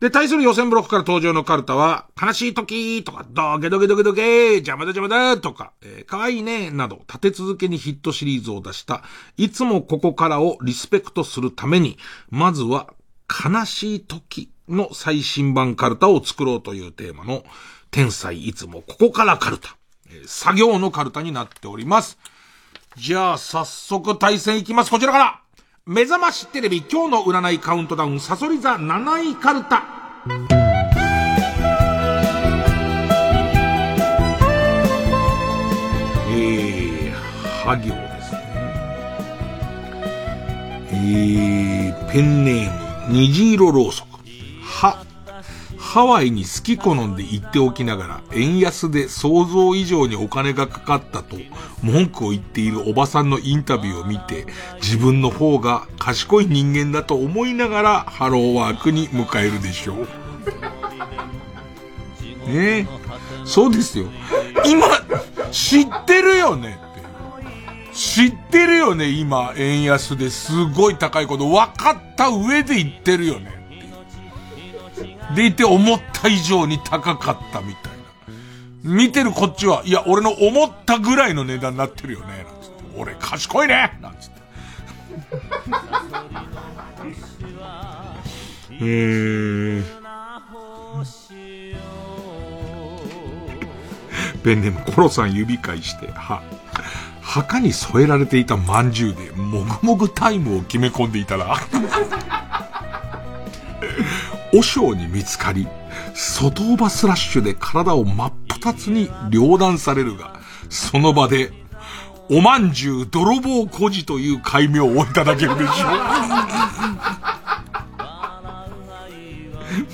Speaker 1: で、対する予選ブロックから登場のカルタは、悲しい時とか、ドゲドゲドゲドゲ邪魔だ邪魔だとか、えー、可愛いねなど、立て続けにヒットシリーズを出した、いつもここからをリスペクトするために、まずは、悲しい時の最新版カルタを作ろうというテーマの、天才いつもここからカルタ。えー作業のカルタになっております。じゃあ、早速対戦いきます。こちらから目覚ましテレビ今日の占いカウントダウンサソリ座7位カルタ。えー、ハ行ですね。えー、ペンネーム、虹色ろうそく。は、ハワイに好き好んで行っておきながら、円安で想像以上にお金がかかったと、文句を言っているおばさんのインタビューを見て、自分の方が賢い人間だと思いながら、ハローワークに迎えるでしょう。ねえ。そうですよ。今、知ってるよねって。知ってるよね、今、円安ですごい高いこと分かった上で言ってるよね。でいて思った以上に高かったみたいな。見てるこっちは、いや、俺の思ったぐらいの値段になってるよね、なんつって。俺賢いねなんつって。えー。ペンネームコロさん指返して、は、墓に添えられていた饅頭で、もぐもぐタイムを決め込んでいたら、和尚に見つかり、外オバスラッシュで体を真っ二つに両断されるが、その場で、おまんじゅう泥棒孤児という戒名をいただけるでしょ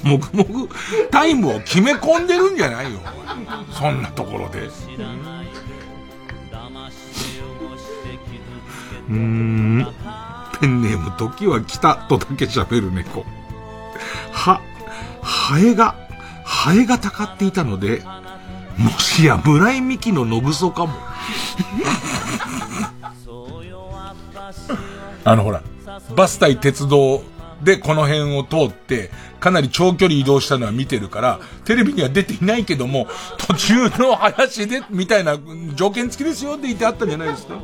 Speaker 1: う。もぐもぐタイムを決め込んでるんじゃないよ。そんなところで。うん。ペンネーム時は来たとだけ喋る猫。は、ハエが、ハエがたかっていたので、もしや村井美樹の信そかも。あのほら、バス対鉄道でこの辺を通って、かなり長距離移動したのは見てるから、テレビには出ていないけども、途中の林で、みたいな条件付きですよって言ってあったんじゃないですか。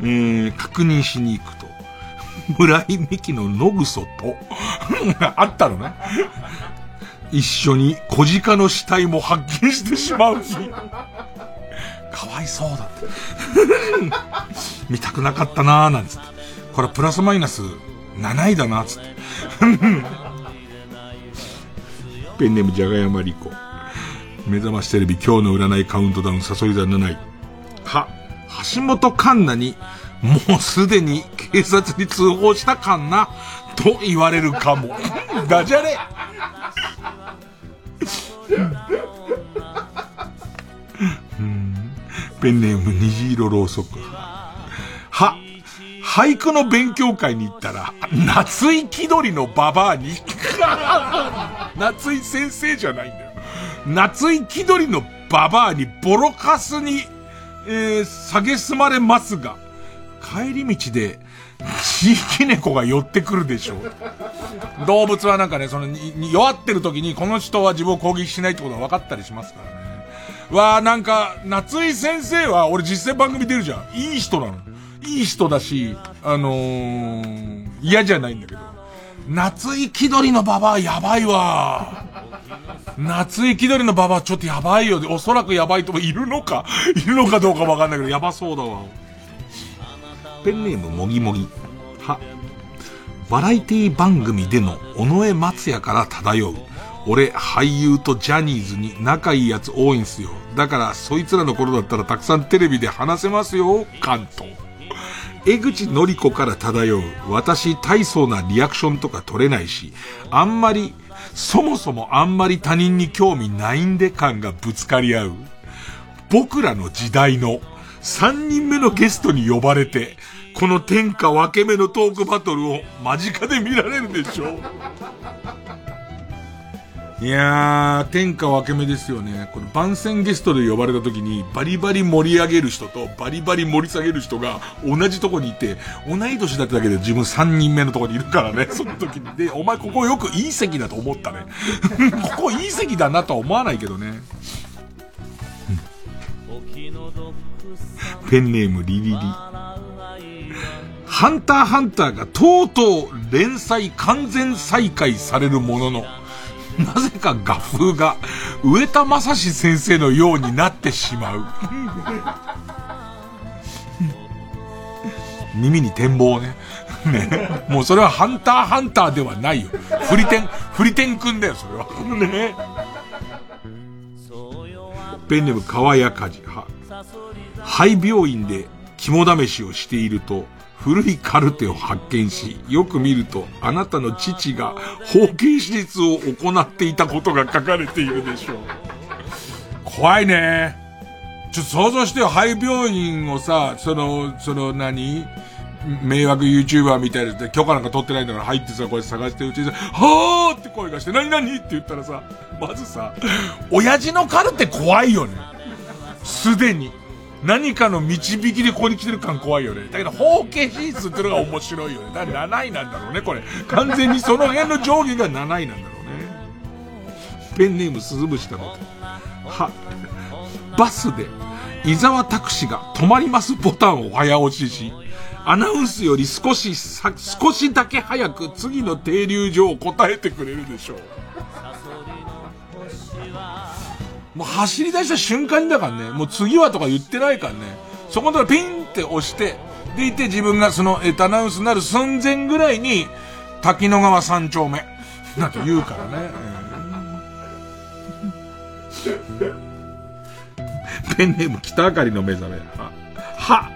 Speaker 1: えー、確認しに行くと。村井美樹の野ぐそと、あったのね。一緒に小鹿の死体も発見してしまう日。かわいそうだって。見たくなかったなーなんつって。これプラスマイナス7位だな、つって。ペンネームじゃがやまりこ。目覚ましテレビ今日の占いカウントダウン誘い座7位。は、橋本環奈に、もうすでに警察に通報したかんな、と言われるかも。ダジャレペンネーム虹色ろうそく。は、俳句の勉強会に行ったら、夏井気取りのババアに、夏井先生じゃないんだよ。夏井気取りのババアにボロカスに、えー、下げすまれますが、帰り道で、地域猫が寄ってくるでしょう。動物はなんかね、その、弱ってる時にこの人は自分を攻撃しないってことが分かったりしますからね。わあなんか、夏井先生は、俺実践番組出るじゃん。いい人なの。いい人だし、あのー、嫌じゃないんだけど。夏井気取りのババアやばいわ。夏井気取りのババアちょっとやばいよ。おそらくやばいともいるのか、いるのかどうかわかんないけど、やばそうだわ。ペンネームもぎもぎ。は、バラエティ番組での尾上松也から漂う。俺、俳優とジャニーズに仲いいやつ多いんすよ。だから、そいつらの頃だったらたくさんテレビで話せますよ、関東。江口のり子から漂う、私大層なリアクションとか取れないし、あんまり、そもそもあんまり他人に興味ないんで感がぶつかり合う。僕らの時代の3人目のゲストに呼ばれて、この天下分け目のトークバトルを間近で見られるでしょいやー、天下分け目ですよね。この番宣ゲストで呼ばれた時に、バリバリ盛り上げる人とバリバリ盛り下げる人が同じとこにいて、同い年だっただけで自分3人目のとこにいるからね、その時に。で、お前ここよくいい席だと思ったね。ここいい席だなとは思わないけどね。ペンネームリリリ。ハンターハンターがとうとう連載完全再開されるものの、なぜか画風が上田正史先生のようになってしまう。耳に展望ね。ね。もうそれはハンターハンターではないよ。フリテン、フリテンくんだよ、それは。ね。ペンネーム川谷梶は。肺病院で肝試しをしていると、古いカルテを発見し、よく見ると、あなたの父が包茎手術を行っていたことが書かれているでしょう。怖いね。ちょっと想像してよ、肺病院をさ、その、その何？迷惑 YouTuber みたいなで許可なんか取ってないんだから入ってさ、こうやって探してるうちにさ、はーって声がして、何何？って言ったらさ、まずさ、親父のカルテ怖いよね。すでに。何かの導きでここに来てる感怖いよね。だけど、包茎手術っていうのが面白いよね。だから7位なんだろうね、これ。完全にその辺の上下が7位なんだろうね。ペンネーム鈴虫だろは、バスで、伊沢拓司が止まりますボタンを早押しし、アナウンスより少しさ、少しだけ早く次の停留所を答えてくれるでしょう。もう走り出した瞬間にだからね、もう次はとか言ってないからね、そこからピンって押して、でいて自分がその、えっと、アナウンスになる寸前ぐらいに、滝野川三丁目、なんて言うからね。ペンネーム北あかりの目覚め。は、は、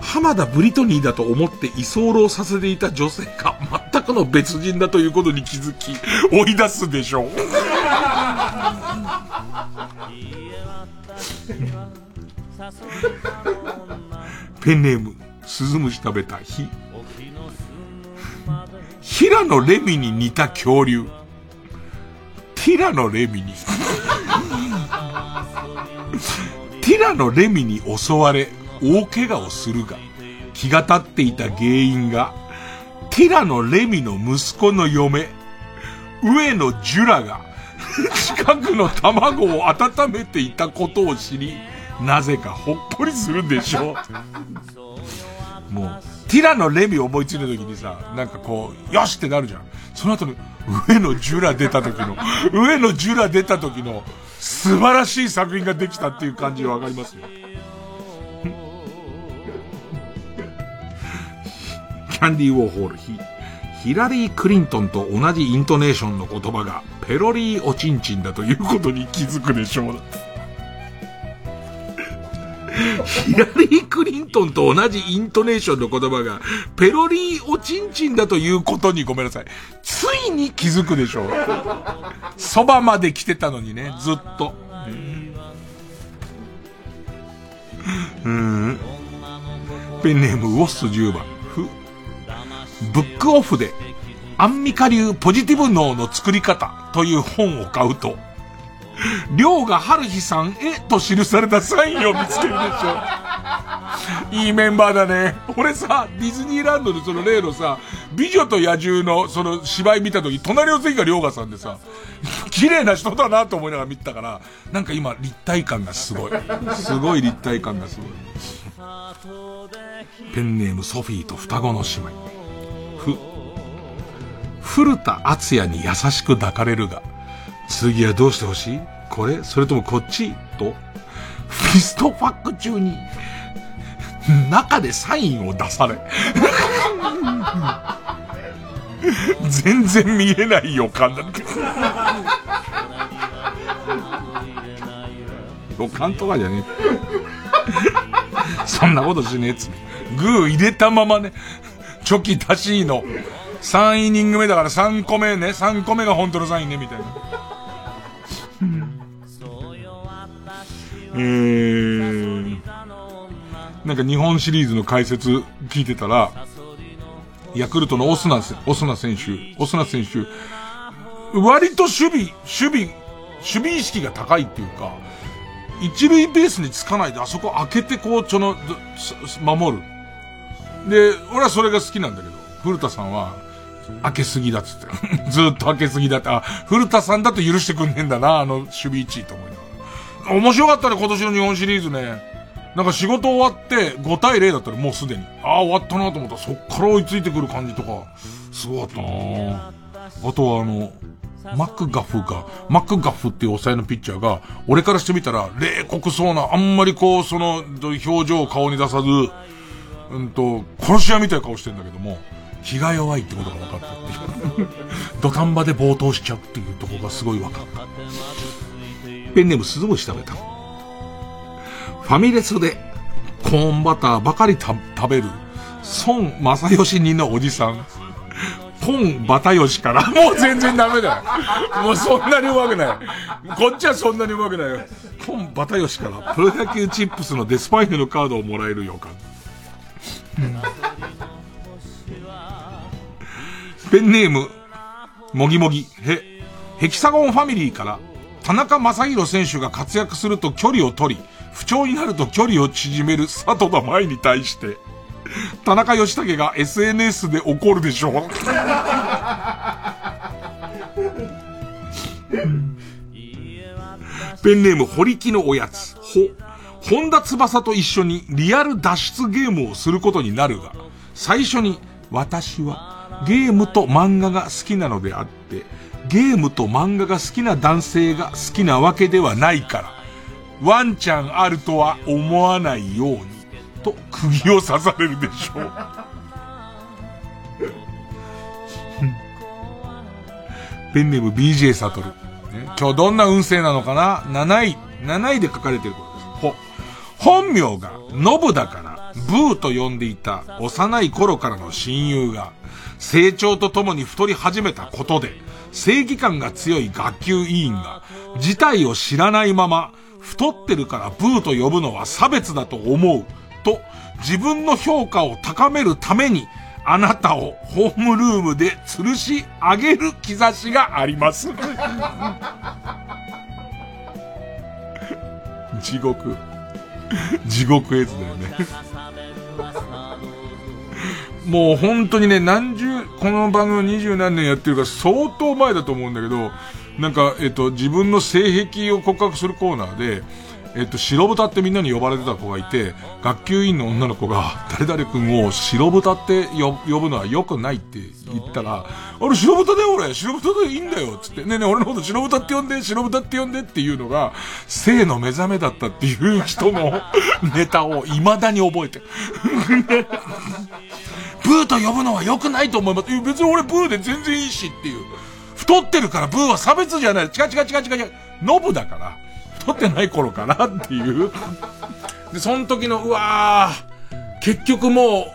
Speaker 1: 浜田ブリトニーだと思って居候させていた女性が全くの別人だということに気づき、追い出すでしょう。ペンネーム、スズムシ食べた日。平野レミに似た恐竜。ティラノレミに。ティラノレミに襲われ、大怪我をするが、気が立っていた原因が、ティラノ・レミの息子の嫁、上野ジュラが、近くの卵を温めていたことを知り、なぜかほっぽりするでしょ。もう、ティラノ・レミ思いついた時にさ、なんかこう、よしってなるじゃん。その後に、上野ジュラ出た時の、上野ジュラ出た時の、素晴らしい作品ができたっていう感じがわかりますよ。キャンディー・ウォーホール、ヒ、ヒラリー・クリントンと同じイントネーションの言葉が、ペロリー・おちんちんだということに気づくでしょう。ヒラリー・クリントンと同じイントネーションの言葉が、ペロリー・おちんちんだということにごめんなさい。ついに気づくでしょう。そばまで来てたのにね、ずっと。うん。ペンネーム、ウォッス10番。ブックオフで、アンミカ流ポジティブ脳の作り方という本を買うと、りょうが春日さんへと記されたサインを見つけるでしょ。いいメンバーだね。俺さ、ディズニーランドでその例のさ、美女と野獣のその芝居見た時、隣の席がりがさんでさ、綺麗な人だなと思いながら見たから、なんか今立体感がすごい。すごい立体感がすごい。ペンネームソフィーと双子の姉妹。ふ、古田敦也に優しく抱かれるが、次はどうしてほしい？これ？それともこっち？と、フィストファック中に、中でサインを出され。全然見えない予感だって。予感とかじゃねえ。そんなことしねえっつグー入れたままね、チョキ出しの、3イニング目だから3個目ね、3個目が本当のサインね、みたいな。なんか日本シリーズの解説聞いてたら、ヤクルトのオスナ、オスナ選手、オスナ選手、割と守備、守備、守備意識が高いっていうか、一塁ベースにつかないであそこ開けてこう、ちょの、守る。で、俺はそれが好きなんだけど、古田さんは、開けすぎだっつって。ずっと開けすぎだって、あ、古田さんだと許してくんねえんだな、あの守備位置と思い。面白かったね、今年の日本シリーズね。なんか仕事終わって5対0だったらもうすでに。ああ、終わったなと思ったらそっから追いついてくる感じとか、すごかったなあとはあの、マックガフが、マックガフっていう抑えのピッチャーが、俺からしてみたら、冷酷そうな、あんまりこう、その、表情を顔に出さず、うんと、殺し屋みたいな顔してんだけども、気が弱いってことが分かったっていう。土壇場で冒頭しちゃうっていうとこがすごい分かった。ペンネーム鈴虫食べた。ファミレスでコーンバターばかり食べる、孫正義にのおじさん。ポンバタヨシから、もう全然ダメだよ。もうそんなにうまくない。こっちはそんなにうまくないよ。ポンバタヨシから、プロ野球チップスのデスパイネのカードをもらえる予感。ペンネーム、もぎもぎ、へ、ヘキサゴンファミリーから、田中正宏選手が活躍すると距離を取り、不調になると距離を縮める佐藤田舞に対して、田中義武が SNS で怒るでしょう。ペンネーム、堀木のおやつ、ほ、本田翼と一緒にリアル脱出ゲームをすることになるが、最初に、私はゲームと漫画が好きなのであって、ゲームと漫画が好きな男性が好きなわけではないから、ワンちゃんあるとは思わないように、と釘を刺されるでしょう。ペンネーム BJ サトル。今日どんな運勢なのかな ?7 位、7位で書かれてることです。ほ、本名がノブだから、ブーと呼んでいた幼い頃からの親友が、成長とともに太り始めたことで、正義感が強い学級委員が、事態を知らないまま、太ってるからブーと呼ぶのは差別だと思う、と、自分の評価を高めるために、あなたをホームルームで吊るし上げる兆しがあります。地獄。地獄絵図だよね。もう本当にね、何十、この番組二十何年やってるから相当前だと思うんだけど、なんか、えっと、自分の性癖を告白するコーナーで、えっと、白豚ってみんなに呼ばれてた子がいて、学級委員の女の子が、誰々君を白豚って呼ぶのは良くないって言ったら、あれ白豚だよ俺。白豚でいいんだよ。つって、ねえねえ俺のこと白豚って呼んで、白豚って呼んでっていうのが、性の目覚めだったっていう人の ネタを未だに覚えてる。ブーと呼ぶのは良くないと思います。別に俺ブーで全然いいしっていう。太ってるからブーは差別じゃない。違う違う違う違う違う。ノブだから。太ってない頃かなっていう。で、その時の、うわー、結局も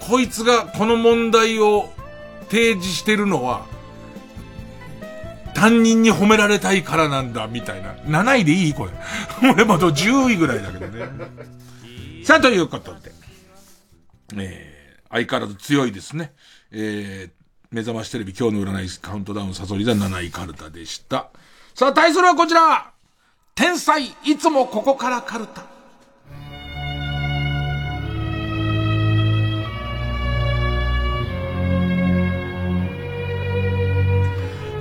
Speaker 1: う、こいつがこの問題を提示してるのは、担任に褒められたいからなんだ、みたいな。7位でいいこれ。俺まだ10位ぐらいだけどね。さあ、ということで。えー、相変わらず強いですね。えー、目覚ましテレビ今日の占いカウントダウンサソリ座7位カルタでした。さあ、対するはこちら天才、いつもここからカルタ。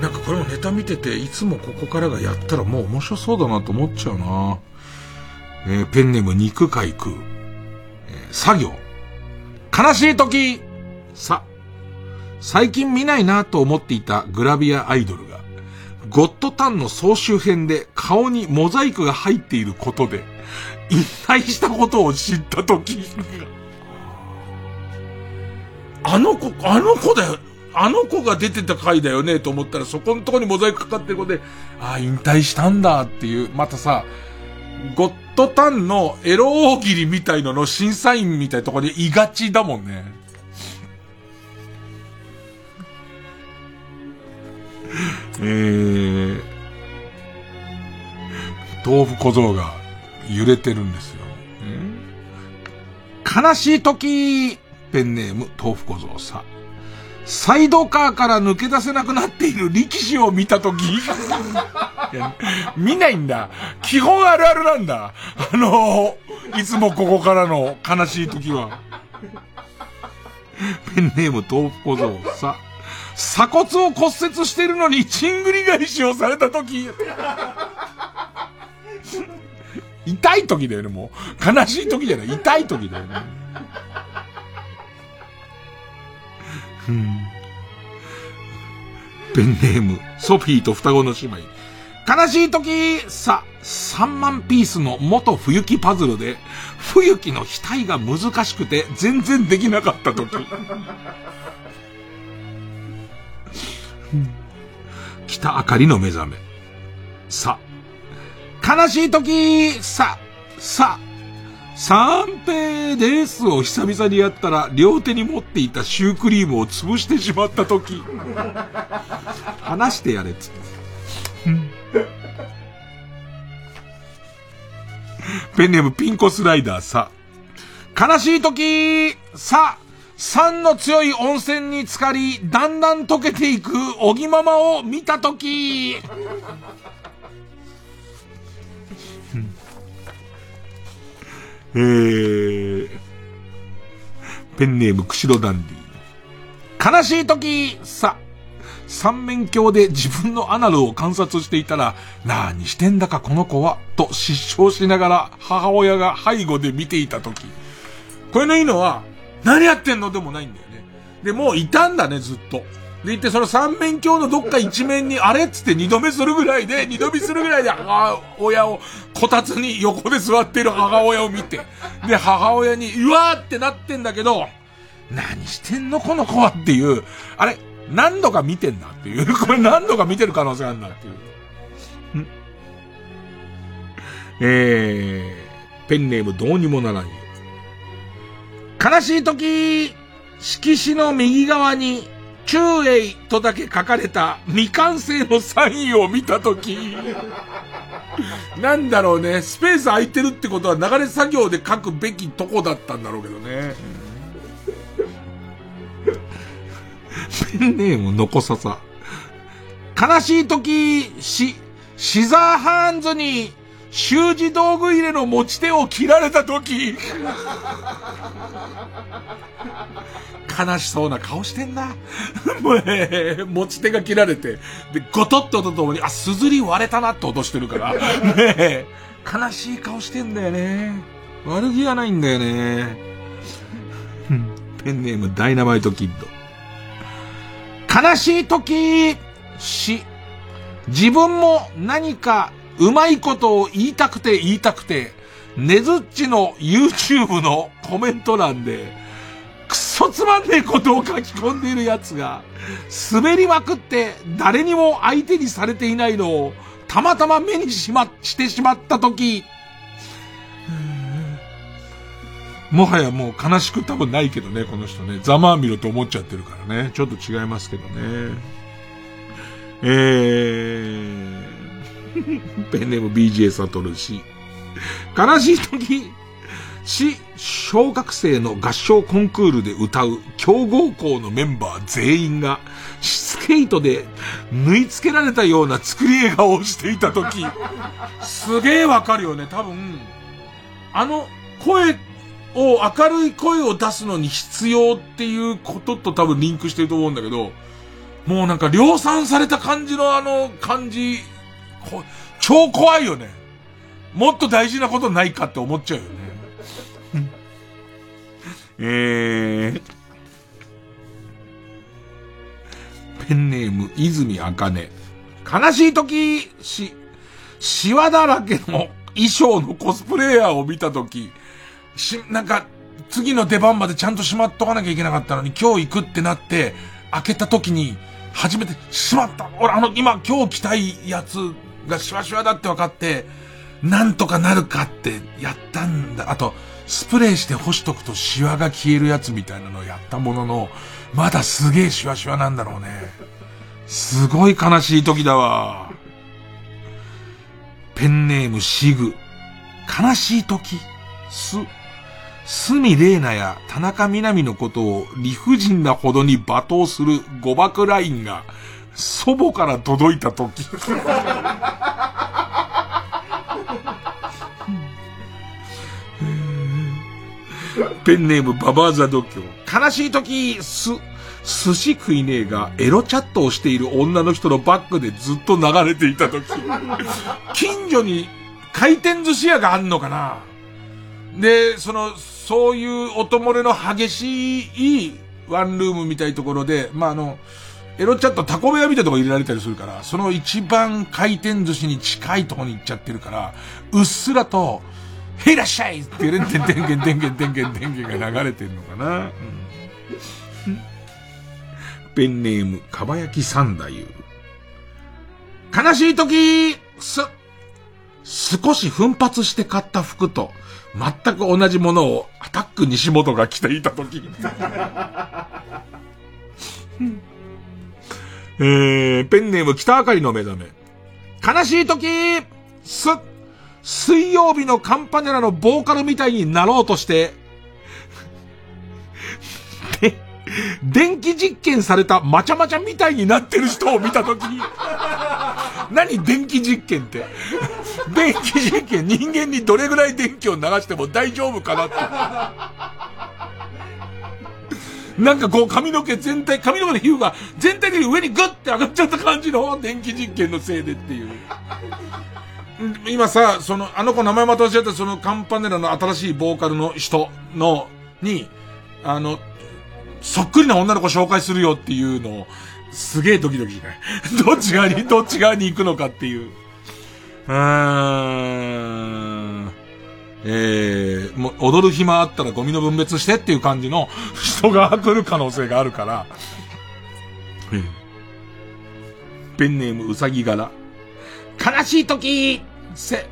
Speaker 1: なんかこれもネタ見てて、いつもここからがやったらもう面白そうだなと思っちゃうな。えー、ペンネーム肉海空。えー、作業。悲しい時さ、最近見ないなと思っていたグラビアアイドルが、ゴッドタンの総集編で顔にモザイクが入っていることで、引退したことを知ったとき、あの子、あの子だよ。あの子が出てた回だよねと思ったらそこのとこにモザイクかかってる子で、ああ、引退したんだっていう、またさ、ゴッドタンのエロ大喜利みたいのの審査員みたいなところでいがちだもんね。えー、豆腐小僧が揺れてるんですよ。悲しい時、ペンネーム豆腐小僧さ。サイドカーから抜け出せなくなっている力士を見たとき見ないんだ。基本あるあるなんだ。あのー、いつもここからの悲しい時は。ペンネーム豆腐小僧さ。鎖骨を骨折してるのに、チングリ返しをされたとき、痛い時だよね、もう。悲しい時じゃない。痛い時だよね。うん。ペンネーム、ソフィーと双子の姉妹。悲しい時、さ、3万ピースの元冬木パズルで、冬木の額が難しくて全然できなかった時。北あかりの目覚め。さ、悲しい時、さ、さ、三平ですを久々にやったら、両手に持っていたシュークリームを潰してしまった時。話してやれっつって。ペンネームピンコスライダーさ。悲しい時、さ、酸の強い温泉に浸かり、だんだん溶けていくおぎママを見たとえー、ペンネーム釧路ダンディ。悲しい時、さ、三面鏡で自分のアナルを観察していたら、なにしてんだかこの子は、と失笑しながら母親が背後で見ていた時。これのいいのは、何やってんのでもないんだよね。で、もういたんだね、ずっと。で、いて、その三面鏡のどっか一面に、あれっつって二度目するぐらいで、二度見するぐらいで母親を、こたつに横で座ってる母親を見て、で、母親に、うわーってなってんだけど、何してんのこの子はっていう、あれ、何度か見てんなっていう、これ何度か見てる可能性あるんだっていう。んえー、ペンネームどうにもならんよ。悲しい時、色紙の右側に、中英とだけ書かれた未完成のサインを見たとき、なんだろうね、スペース空いてるってことは流れ作業で書くべきとこだったんだろうけどね。ペンネームのこささ。悲しい時、し、シザーハンズに習字道具入れの持ち手を切られた時、悲しそうな顔してんな。もう、えー持ち手が切られて、で、ゴトッととともに、あ、すずり割れたなって音してるから、ねえ、悲しい顔してんだよね。悪気がないんだよね。ペンネームダイナマイトキッド。悲しい時、し、自分も何かうまいことを言いたくて言いたくて、ねずっちの YouTube のコメント欄で、くそつまんねえことを書き込んでいる奴が、滑りまくって誰にも相手にされていないのを、たまたま目にしま、してしまった時、もはやもう悲しく多分ないけどね、この人ね。ざまあみろと思っちゃってるからね。ちょっと違いますけどね。えー、ペンネーム BJ サトル氏。悲しい時、市小学生の合唱コンクールで歌う強豪校のメンバー全員がスケートで縫い付けられたような作り笑顔をしていた時、すげえわかるよね。多分、あの声を、明るい声を出すのに必要っていうことと多分リンクしてると思うんだけど、もうなんか量産された感じのあの感じ、超怖いよね。もっと大事なことないかって思っちゃうよね。えー、ペンネーム、泉あかね。悲しい時、し、シワだらけの衣装のコスプレイヤーを見た時、し、なんか、次の出番までちゃんとしまっとかなきゃいけなかったのに、今日行くってなって、開けた時に、初めて、しまった俺あの、今、今日着たいやつがシワシワだって分かって、なんとかなるかってやったんだ。あと、スプレーして干しとくとシワが消えるやつみたいなのをやったものの、まだすげえシワシワなんだろうね。すごい悲しい時だわ。ペンネームシグ。悲しい時、す、スミレーナや田中みな実のことを理不尽なほどに罵倒する誤爆ラインが祖母から届いた時。ペンネームババアザ度胸。悲しい時、す、寿司食いねえがエロチャットをしている女の人のバックでずっと流れていた時。近所に回転寿司屋があんのかなで、その、そういう音漏れの激しいワンルームみたいところで、まあ、あの、エロチャットタコ部屋みたいなとこ入れられたりするから、その一番回転寿司に近いとこに行っちゃってるから、うっすらと、へいらっしゃいっていうね、てんてんけんてんけんてんけんてんけんが流れてるのかな、うんペンネーム、かばやき三太夫。悲しい時、す、少し奮発して買った服と、全く同じものをアタック西本が着ていた時。えー、ペンネーム北あかりの目覚め。悲しい時、す、水曜日のカンパネラのボーカルみたいになろうとして、で、電気実験されたまちゃまちゃみたいになってる人を見たとき、何電気実験って。電気実験、人間にどれぐらい電気を流しても大丈夫かなって。なんかこう髪の毛全体、髪の毛の皮膚が全体的に上にグッて上がっちゃった感じの電気実験のせいでっていう。今さ、その、あの子名前また教えたそのカンパネラの新しいボーカルの人の、に、あの、そっくりな女の子紹介するよっていうのを、すげえドキドキしない？どっち側に、どっち側に行くのかっていう。うーん。えー、もう踊る暇あったらゴミの分別してっていう感じの 人が来る可能性があるから。えーペンネームうさぎ柄。悲しい時セ、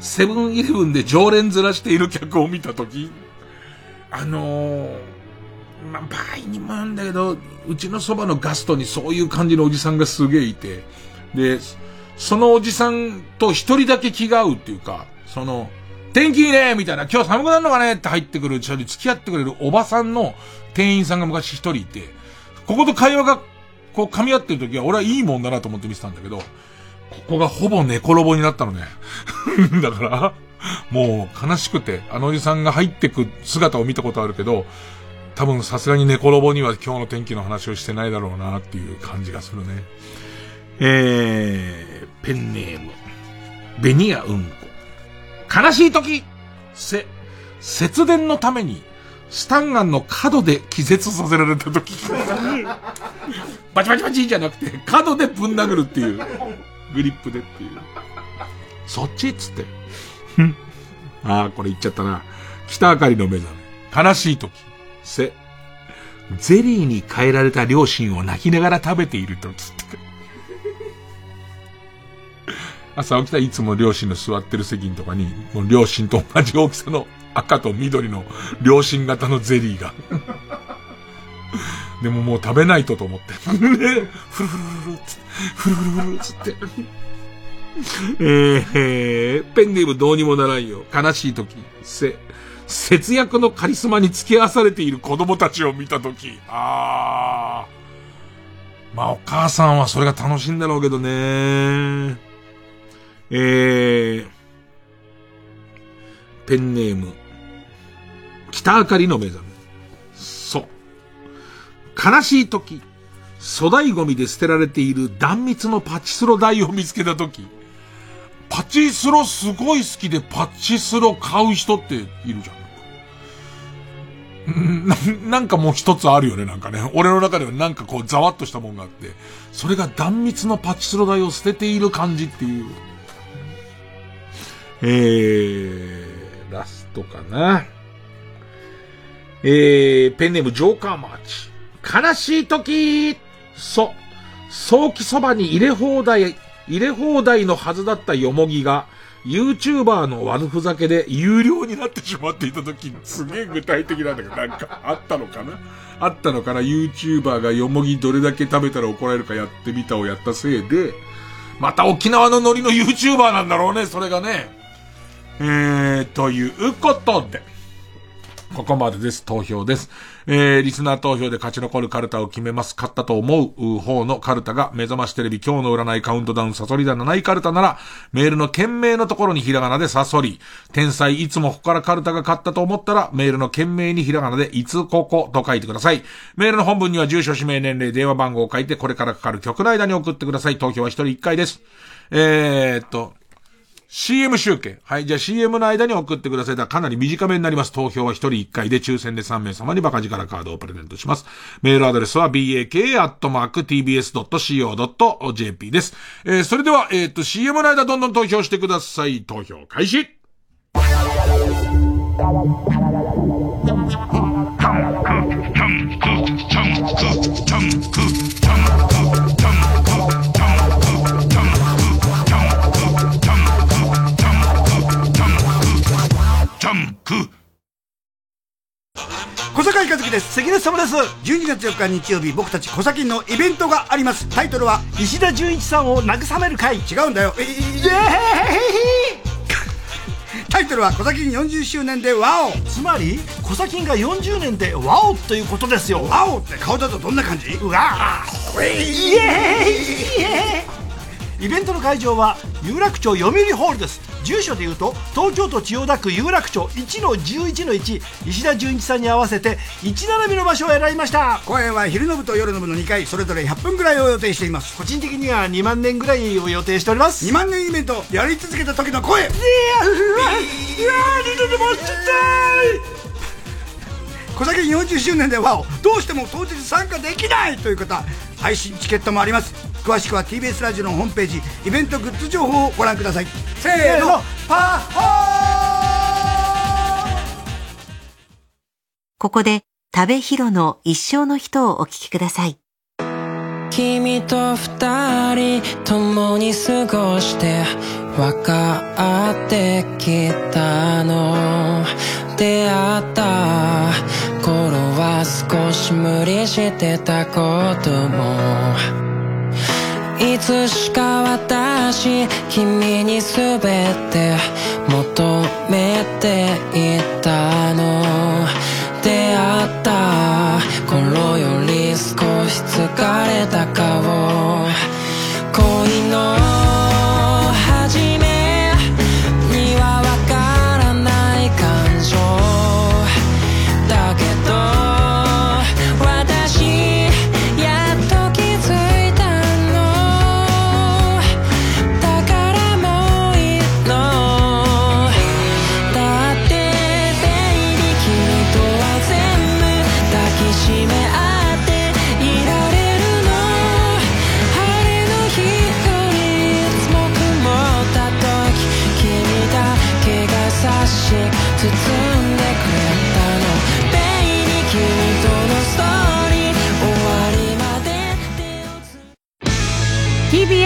Speaker 1: セブンイレブンで常連ずらしている客を見た時あのー、まあ、場合にもあるんだけど、うちのそばのガストにそういう感じのおじさんがすげえいて、で、そのおじさんと一人だけ気が合うっていうか、その、天気いいねみたいな、今日寒くなるのかねって入ってくる人に付き合ってくれるおばさんの店員さんが昔一人いて、ここと会話がこう噛み合ってる時は俺はいいもんだなと思って見てたんだけど、ここがほぼ寝転ぼになったのね。だから、もう悲しくて、あのおじさんが入ってく姿を見たことあるけど、多分さすがに寝転ぼには今日の天気の話をしてないだろうなっていう感じがするね。えー、ペンネーム、ベニヤうんこ。悲しい時せ、節電のために、スタンガンの角で気絶させられた時。バチバチバチじゃなくて、角でぶん殴るっていう。グリップでっていう。そっちっつって。ああ、これ言っちゃったな。北あかりの目覚め。悲しい時。せ。ゼリーに変えられた両親を泣きながら食べている時って。朝起きたらいつも両親の座ってる席のとかに、もう両親と同じ大きさの赤と緑の両親型のゼリーが。でももう食べないとと思って。フルフルフルフルつって、フルフルフルつって。えー、ペンネームどうにもならんよ。悲しい時、せ、節約のカリスマに付き合わされている子供たちを見た時、あー。まあお母さんはそれが楽しいんだろうけどね。えー、ペンネーム、北あかりの目覚め。そう。悲しい時、粗大ゴミで捨てられている断蜜のパチスロ台を見つけた時、パチスロすごい好きでパチスロ買う人っているじゃん。ななんかもう一つあるよね、なんかね。俺の中ではなんかこうざわっとしたもんがあって、それが断蜜のパチスロ台を捨てている感じっていう。えー、ラストかな。えー、ペンネームジョーカーマーチ。悲しい時そ、早期そばに入れ放題、入れ放題のはずだったよもぎが、YouTuber の悪ふざけで有料になってしまっていた時、すげえ具体的なんだけど、なんかあったのかなあったのかな ?YouTuber がよもぎどれだけ食べたら怒られるかやってみたをやったせいで、また沖縄のノリの YouTuber なんだろうね、それがね。えー、ということで。ここまでです。投票です。えー、リスナー投票で勝ち残るカルタを決めます。勝ったと思う方のカルタが、目覚ましテレビ今日の占いカウントダウンサソリだ7位カルタなら、メールの件名のところにひらがなでサソリ。天才いつもここからカルタが勝ったと思ったら、メールの件名にひらがなでいつここと書いてください。メールの本文には住所、氏名、年齢、電話番号を書いて、これからかかる曲の間に送ってください。投票は一人一回です。えー、っと、CM 集計。はい。じゃあ CM の間に送ってください。だかなり短めになります。投票は1人1回で抽選で3名様にバカ力カードをプレゼントします。メールアドレスは bak.tbs.co.jp です。えー、それでは、えっ、ー、と、CM の間どんどん投票してください。投票開始
Speaker 17: 小坂井和樹です。関根様です。12月4日日曜日僕たち小崎のイベントがあります。タイトルは石田純一さんを慰める会。違うんだよ。えー、タイトルは小崎40周年でワオ。つまり小崎が40年でワオということですよ。ワオって顔だとどんな感じ？うわー。イエーイ。イベントの会場は有楽町読売ホールです。住所でいうと東京都千代田区有楽町1の11の1石田純一さんに合わせて1並びの場所を選びました。公演は昼の部と夜の部の2回それぞれ100分ぐらいを予定しています。個人的には2万年ぐらいを予定しております。2万年イベントやり続けた時の声。いやうわうわ二度でもちゃった小崎40周年でワオどうしても当日参加できないという方配信チケットもあります。詳しくは TBS ラジオのホームページイベントグッズ情報をご覧ください。せーのパッホ
Speaker 10: ー！ここで食べひろの一生の人をお聞きください。
Speaker 15: 君と二人共に過ごして分かってきたの出会った頃は少し無理してたことも。いつしか私君に全て求めていたの。出会った頃より少し疲れた顔。恋の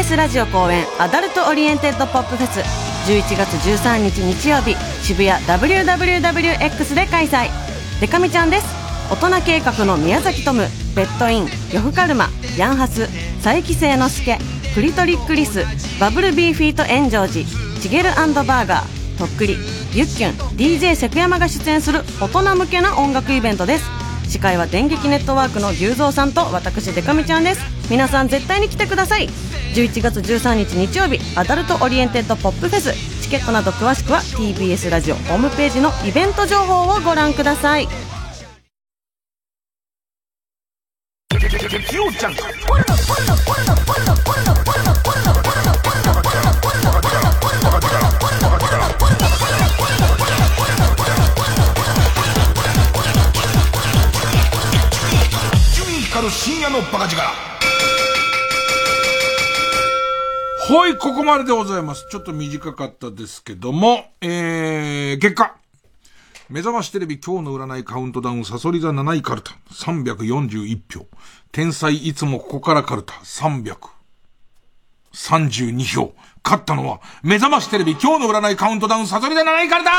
Speaker 18: TBS ラジオ公演アダルトオリエンテッドポップフェス11月13日日曜日渋谷 WWWX で開催。でか美ちゃんです。大人計画の宮崎吐夢ベッドイン呂布カルマヤンハス佐伯誠之助クリトリックリスバブルビーフィート炎上寺チゲルバーガーとっくりゆっきゅん DJ セクヤマが出演する大人向けな音楽イベントです。司会は電撃ネットワークのギュウゾウさんと私でか美ちゃんです。皆さん絶対に来てください。11月13日日曜日アダルトオリエンテッドポップフェス。チケットなど詳しくは TBS ラジオホームページのイベント情報をご覧ください。
Speaker 1: ここまででございます。ちょっと短かったですけども、えー、結果。目覚ましテレビ今日の占いカウントダウンサソリ座7位カルタ341票。天才いつもここからカルタ332票。勝ったのは目覚ましテレビ今日の占いカウントダウンサソリ座7位カルタ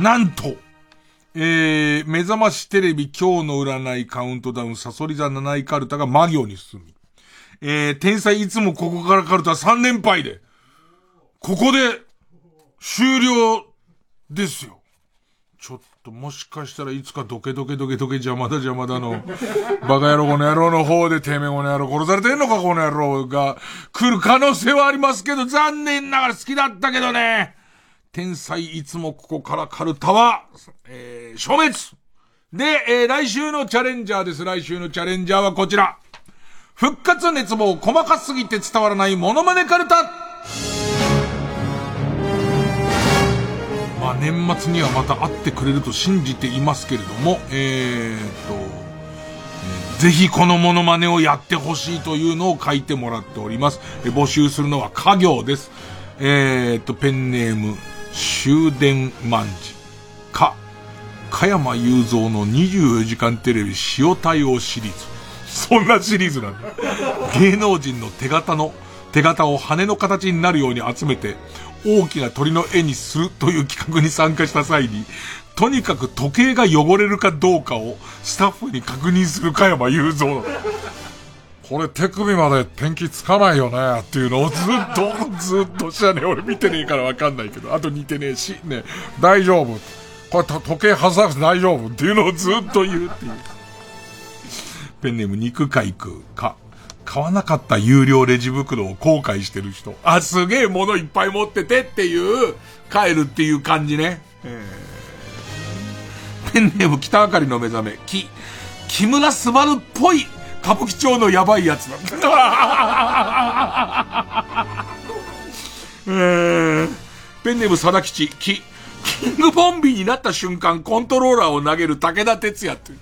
Speaker 1: なんと、えー、目覚ましテレビ今日の占いカウントダウンサソリ座7位カルタが魔行に進み、えー、天才いつもここからカルタ3連敗で、ここで終了ですよ。ちょっともしかしたらいつかドケドケドケドケ邪魔だ邪魔だの、バカ野郎この野郎の方でてめえこの野郎殺されてんのかこの野郎が来る可能性はありますけど、残念ながら好きだったけどね。天才いつもここからカルタは、えー、消滅で、えー、来週のチャレンジャーです。来週のチャレンジャーはこちら。復活熱望細かすぎて伝わらないモノマネカルタまあ年末にはまた会ってくれると信じていますけれども、えー、と、ぜひこのモノマネをやってほしいというのを書いてもらっております。え、募集するのは家業です。えー、と、ペンネーム、終電万事。か、加山雄三の24時間テレビ塩対応シリーズ。そんなシリーズなんだ。芸能人の手形の、手形を羽の形になるように集めて、大きな鳥の絵にするという企画に参加した際に、とにかく時計が汚れるかどうかをスタッフに確認する加山雄三これ手首まで天気つかないよねっていうのをずっと、ずっとしゃね、俺見てねえからわかんないけど、あと似てねえし、ね、大丈夫。これ時計外さなくて大丈夫っていうのをずっと言うっていう。ペンネーム肉海空か。買わなかった有料レジ袋を後悔してる人。あ、すげえ物いっぱい持っててっていう、帰るっていう感じね。えー、ペンネーム北あかりの目覚め、き、木村昴っぽい歌舞伎町のやばいやつなんだ。えー、ペンネーム佐田吉、き、キングボンビーになった瞬間、コントローラーを投げる武田鉄矢って。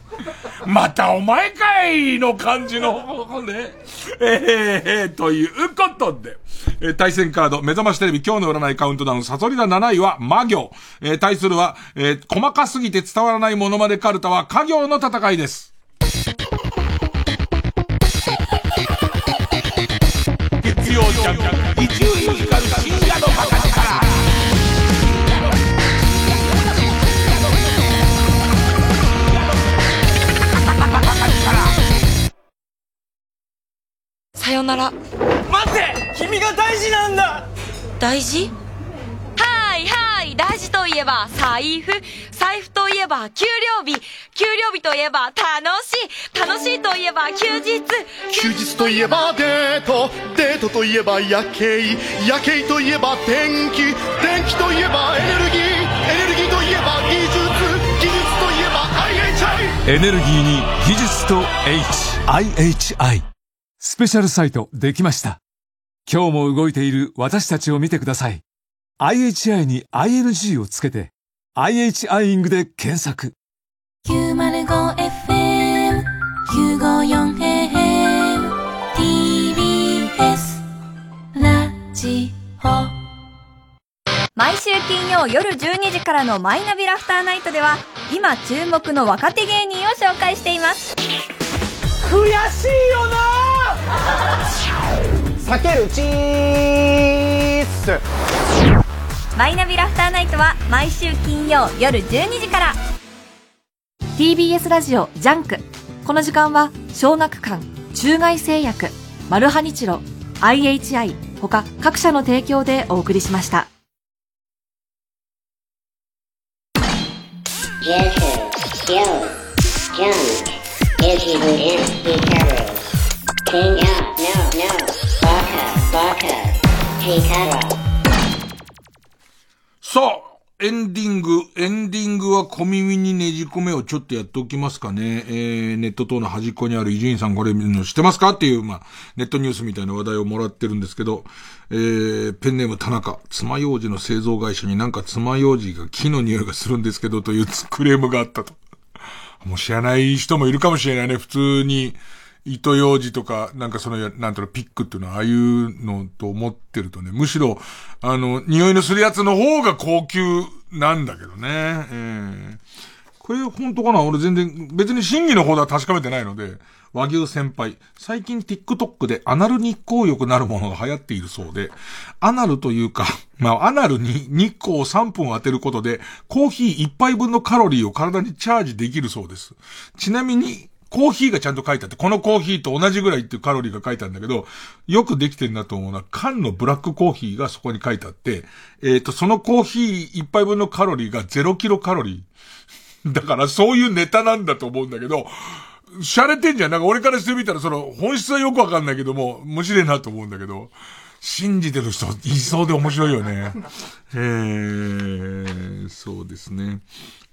Speaker 1: またお前かいの感じの、ね。えー、えー、ということで、えー、対戦カード、目覚ましテレビ今日の占いカウントダウン、サソリ座7位は魔行。えー、対するは、えー、細かすぎて伝わらないものまでカルタは家行の戦いです。ャンク、伊集院光深夜のバカ力。
Speaker 3: さよなら
Speaker 15: 待って君が大事なんだ
Speaker 3: 大事？といえば財布。財布といえば給料日。給料日といえば楽しい。楽しいといえば休日。
Speaker 4: 休日といえばデート。デートといえば夜景。夜景といえば電気。電気といえばエネルギー。エネルギーといえば技術。技術といえば IHI
Speaker 19: エネルギーに技術と HIHI スペシャルサイトできました。今日も動いている私たちを見てください。IHI に ING をつけて、IHIing で検索。
Speaker 8: 905FM、954AM、TBS、ラジオ。
Speaker 20: 毎週金曜夜12時からのマイナビラフターナイトでは、今注目の若手芸人を紹介しています。
Speaker 21: 悔しいよな 裂けるチーズ
Speaker 20: マイナビラフターナイトは毎週金曜夜12時から
Speaker 3: TBS ラジオジャンクこの時間は小学館中外製薬マルハニチロ IHI 他各社の提供でお送りしました
Speaker 1: さ小耳にねじ込めをちょっとやっておきますかね。えー、ネット等の端っこにある伊集院さんこれの知ってますかっていう、まあ、ネットニュースみたいな話題をもらってるんですけど、えー、ペンネーム田中、爪楊枝の製造会社になんか爪楊枝が木の匂いがするんですけどというクレームがあったと。もう知らない人もいるかもしれないね。普通に、糸用紙とか、なんかその、なんとろ、ピックっていうのは、ああいうのと思ってるとね、むしろ、あの、匂いのするやつの方が高級なんだけどね。えー、これ本当かな？俺全然、別に真偽の方では確かめてないので、和牛先輩。最近 TikTok でアナル日光浴なるものが流行っているそうで、アナルというか、まあ、アナルに日光を3分当てることで、コーヒー1杯分のカロリーを体にチャージできるそうです。ちなみに、コーヒーがちゃんと書いてあって、このコーヒーと同じぐらいっていうカロリーが書いてあるんだけど、よくできてるなと思うのは、缶のブラックコーヒーがそこに書いてあって、えっ、ー、と、そのコーヒー一杯分のカロリーが0キロカロリー。だからそういうネタなんだと思うんだけど、洒落てんじゃん。なんか俺からしてみたらその本質はよくわかんないけども、無視でなと思うんだけど、信じてる人いそうで面白いよね。えー、そうですね。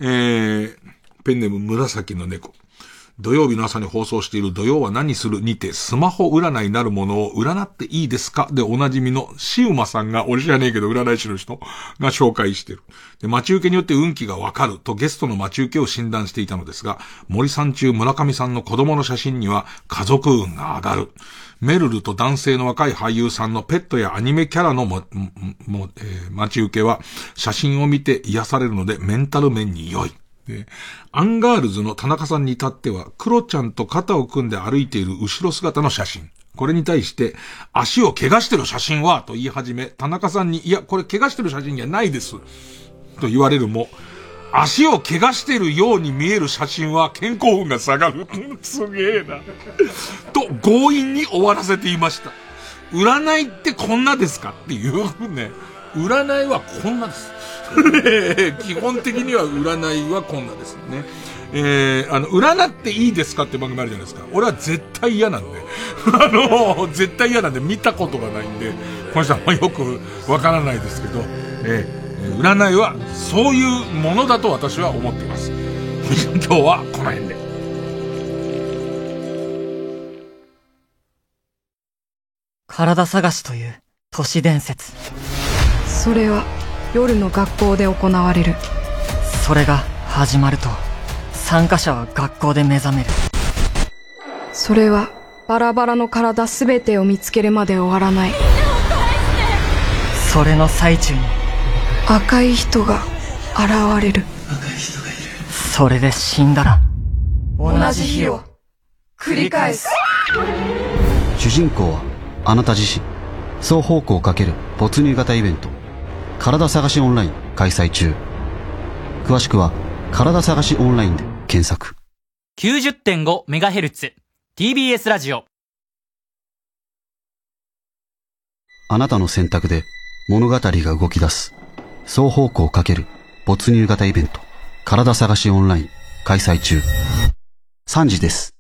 Speaker 1: えー、ペンネーム紫の猫。土曜日の朝に放送している土曜は何するにてスマホ占いなるものを占っていいですか？でおなじみのシウマさんが、俺じゃねえけど占い師の人が紹介してる。で、待ち受けによって運気がわかるとゲストの待ち受けを診断していたのですが、森さん中村上さんの子供の写真には家族運が上がる。メルルと男性の若い俳優さんのペットやアニメキャラのも、も、えー、待ち受けは写真を見て癒されるのでメンタル面に良い。で、アンガールズの田中さんに至っては、クロちゃんと肩を組んで歩いている後ろ姿の写真。これに対して、足を怪我してる写真はと言い始め、田中さんに、いや、これ怪我してる写真じゃないです。と言われるも、足を怪我してるように見える写真は健康運が下がる。すげえな。と強引に終わらせていました。占いってこんなですか？っていうね。占いはこんなです。基本的には占いはこんなですね。えー、あの、占っていいですかって番組あるじゃないですか。俺は絶対嫌なんで。あの、絶対嫌なんで見たことがないんで、この人はあんまよくわからないですけど、えー、占いはそういうものだと私は思っています。今日はこの辺で。
Speaker 22: 体探しという都市伝説。
Speaker 23: それは夜の学校で行われる。
Speaker 22: それが始まると参加者は学校で目覚める。
Speaker 23: それはバラバラの体全てを見つけるまで終わらない。
Speaker 22: それの最中に
Speaker 23: 赤い人が現れる。
Speaker 22: それで死んだら
Speaker 23: 同じ日を繰り返す。
Speaker 24: 主人公はあなた自身。双方向かける没入型イベント体探しオンライン開催中。詳しくは、体探しオンラインで検索。
Speaker 25: 90.5MHz TBS ラジオ。
Speaker 24: あなたの選択で物語が動き出す。双方向かける没入型イベント。体探しオンライン開催中。3時です。